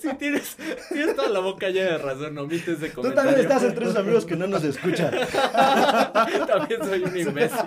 Sí, tienes, tienes toda la boca llena de razón, omites de comentario. Tú también estás entre esos amigos que no nos escuchan. también soy un imbécil.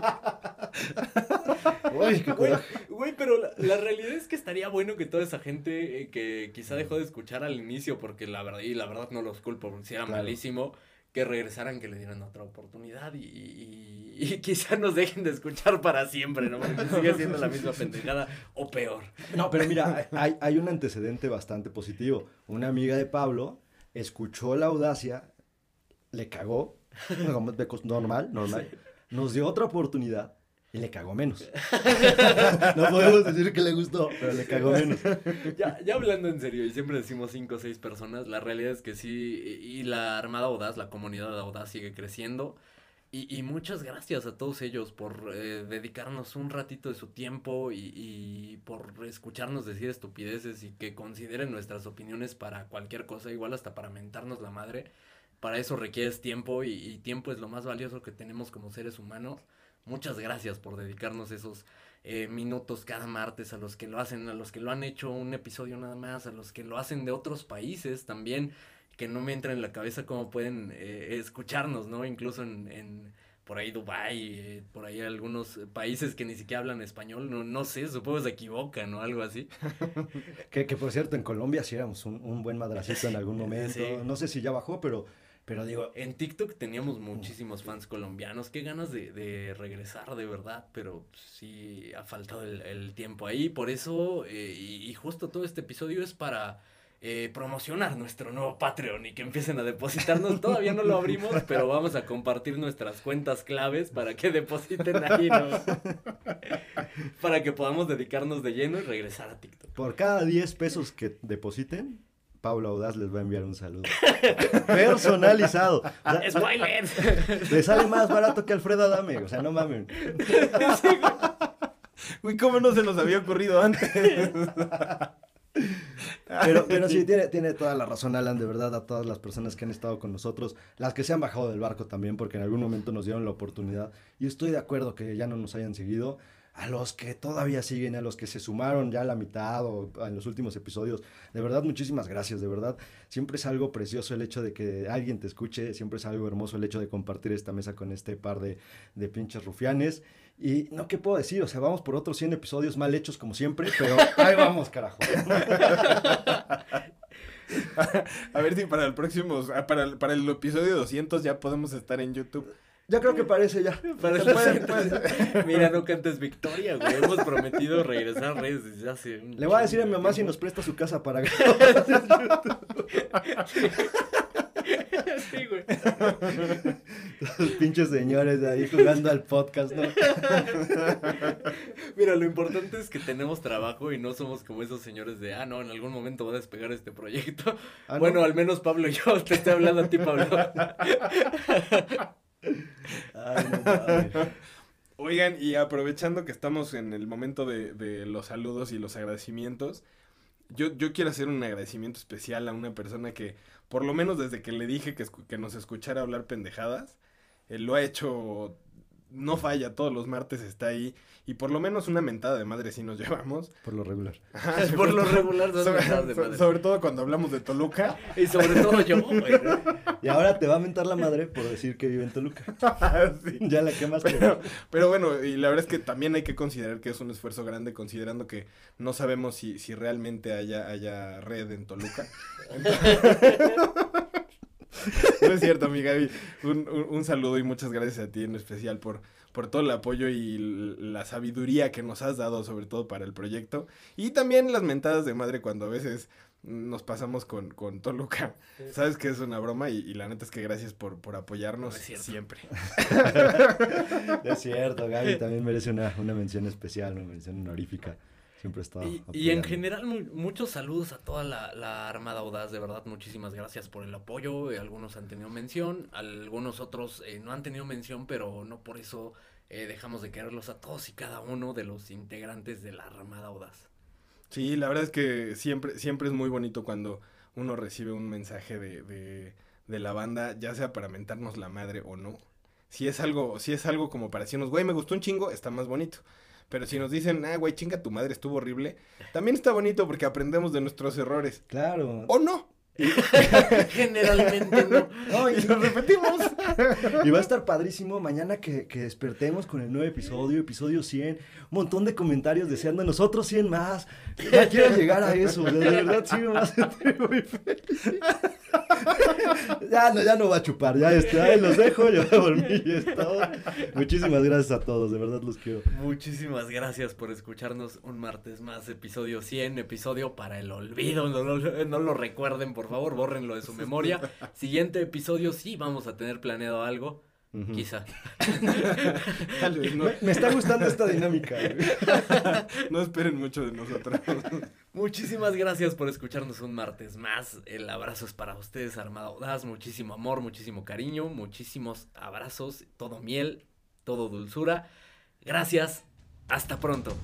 Uy, qué güey, güey, pero la, la, realidad es que estaría bueno que toda esa gente eh, que quizá dejó de escuchar al inicio, porque la verdad, y la verdad no los culpo, porque si era claro. malísimo, que regresaran, que le dieran otra oportunidad y, y, y, <laughs> quizá nos dejen de escuchar para siempre, ¿no? Porque sigue siendo la misma pendejada o peor. No, pero mira, hay, hay un antecedente bastante positivo. Una amiga de Pablo escuchó la audacia, le cagó, <laughs> normal, normal, nos dio otra oportunidad le cagó menos. <laughs> no podemos decir que le gustó, pero le cagó menos. Ya, ya hablando en serio, y siempre decimos cinco o seis personas, la realidad es que sí, y la Armada Audaz, la comunidad Audaz sigue creciendo. Y, y muchas gracias a todos ellos por eh, dedicarnos un ratito de su tiempo y, y por escucharnos decir estupideces y que consideren nuestras opiniones para cualquier cosa, igual hasta para mentarnos la madre. Para eso requieres tiempo y, y tiempo es lo más valioso que tenemos como seres humanos. Muchas gracias por dedicarnos esos eh, minutos cada martes a los que lo hacen, a los que lo han hecho un episodio nada más, a los que lo hacen de otros países también que no me entra en la cabeza cómo pueden eh, escucharnos, ¿no? Incluso en, en por ahí Dubái, eh, por ahí algunos países que ni siquiera hablan español, no, no sé, supongo se equivocan o algo así. <laughs> Que, que por cierto, en Colombia sí éramos un, un buen madracito en algún <laughs> momento. Sí. No sé si ya bajó, pero, pero digo, En TikTok teníamos muchísimos fans colombianos, qué ganas de, de regresar de verdad, pero sí ha faltado el, el tiempo ahí, por eso, eh, y, y justo todo este episodio es para eh, promocionar nuestro nuevo Patreon y que empiecen a depositarnos. Todavía no lo abrimos, <laughs> pero vamos a compartir nuestras cuentas claves para que depositen ahí, ¿no? <laughs> Para que podamos dedicarnos de lleno y regresar a TikTok. por cada 10 pesos que depositen, Pablo Audaz les va a enviar un saludo. <laughs> Personalizado. O sea, ¡Spoiler! le sale más barato que Alfredo Adame. O sea, no mamen. <laughs> Uy, ¿cómo no se nos había ocurrido antes? Pero, <laughs> pero sí, tiene, tiene toda la razón, Alan, de verdad, a todas las personas que han estado con nosotros, las que se han bajado del barco también, porque en algún momento nos dieron la oportunidad. Y estoy de acuerdo que ya no nos hayan seguido. A los que todavía siguen, a los que se sumaron ya a la mitad o en los últimos episodios, de verdad, muchísimas gracias, de verdad. Siempre es algo precioso el hecho de que alguien te escuche, siempre es algo hermoso el hecho de compartir esta mesa con este par de, de pinches rufianes. Y no, ¿qué puedo decir? O sea, vamos por otros 100 episodios mal hechos como siempre, pero <laughs> ahí vamos, carajo. <laughs> A ver si para el próximo, para el, para el episodio 200 ya podemos estar en YouTube. Ya creo que parece ya. <laughs> Para el Puede- siguiente. <laughs> Mira, no cantes victoria, güey. Hemos prometido regresar a redes desde hace un Le voy a decir a mi mamá si nos presta su casa para <laughs> Sí, güey. los pinches señores de ahí jugando al podcast, ¿no? Mira, lo importante es que tenemos trabajo y no somos como esos señores de, ah, no, en algún momento va a despegar este proyecto. Ah, ¿no? bueno, al menos Pablo y yo te estoy hablando a ti, Pablo. Ay, no. Oigan, y aprovechando que estamos en el momento de, los saludos y los agradecimientos, yo, yo quiero hacer un agradecimiento especial a una persona que, por lo menos desde que le dije que, que nos escuchara hablar pendejadas, él lo ha hecho, no falla, todos los martes está ahí, y por lo menos una mentada de madre sí nos <laughs> llevamos. Por lo regular. Ajá, <laughs> Por lo regular son sobre, mentadas de madre. sobre todo cuando hablamos de Toluca. <laughs> Y sobre todo yo, güey. Y ahora te va a mentar la madre por decir que vive en Toluca. Sí. Ya la quemaste. Pero, pero bueno, y la verdad es que también hay que considerar que es un esfuerzo grande, considerando que no sabemos si, si realmente haya, haya red en Toluca. <laughs> no es cierto, mi Gaby. Un, un- un saludo y muchas gracias a ti en especial por, por todo el apoyo y la sabiduría que nos has dado, sobre todo para el proyecto. Y también las mentadas de madre cuando a veces nos pasamos con, con Toluca. Sabes que es una broma y, y la neta es que gracias por, por apoyarnos No es cierto. siempre. <laughs> Es cierto, Gaby también merece una, una mención especial, una mención honorífica. Siempre Y, y en general, mu- muchos saludos a toda la, la Armada Audaz, de verdad, muchísimas gracias por el apoyo. eh, algunos han tenido mención, algunos otros eh, no han tenido mención, pero no por eso eh, dejamos de quererlos a todos y cada uno de los integrantes de la Armada Audaz. Sí, la verdad es que siempre, siempre es muy bonito cuando uno recibe un mensaje de, de, de la banda, ya sea para mentarnos la madre o no. Si es algo, si es algo como para decirnos, güey, me gustó un chingo, está más bonito. Pero si nos dicen, ah, güey, chinga tu madre, estuvo horrible, también está bonito porque aprendemos de nuestros errores. Claro. ¿O no? <laughs> Generalmente no. No, y, Y lo repetimos. y va a estar padrísimo mañana que, que despertemos con el nuevo episodio, episodio 100. Un montón de comentarios deseando nosotros 100 más. Ya quiero llegar a eso. De verdad, sí me va a sentir muy feliz. Ya no, ya no va a chupar. Ya está, ahí los dejo. Yo voy a dormir y es todo. Muchísimas gracias a todos. De verdad los quiero. Muchísimas gracias por escucharnos un martes más, episodio 100, episodio para el olvido. No, lo- no lo recuerden, por favor, bórrenlo de su memoria. Siguiente episodio, sí vamos a tener planeado algo. Quizá. <laughs> Tal vez no, Me, me está gustando esta dinámica. <laughs> no esperen mucho de nosotros. Muchísimas gracias por escucharnos un martes más. El abrazo es para ustedes, Armada Audaz. Muchísimo amor, muchísimo cariño, muchísimos abrazos, todo miel, todo dulzura. Gracias, hasta pronto.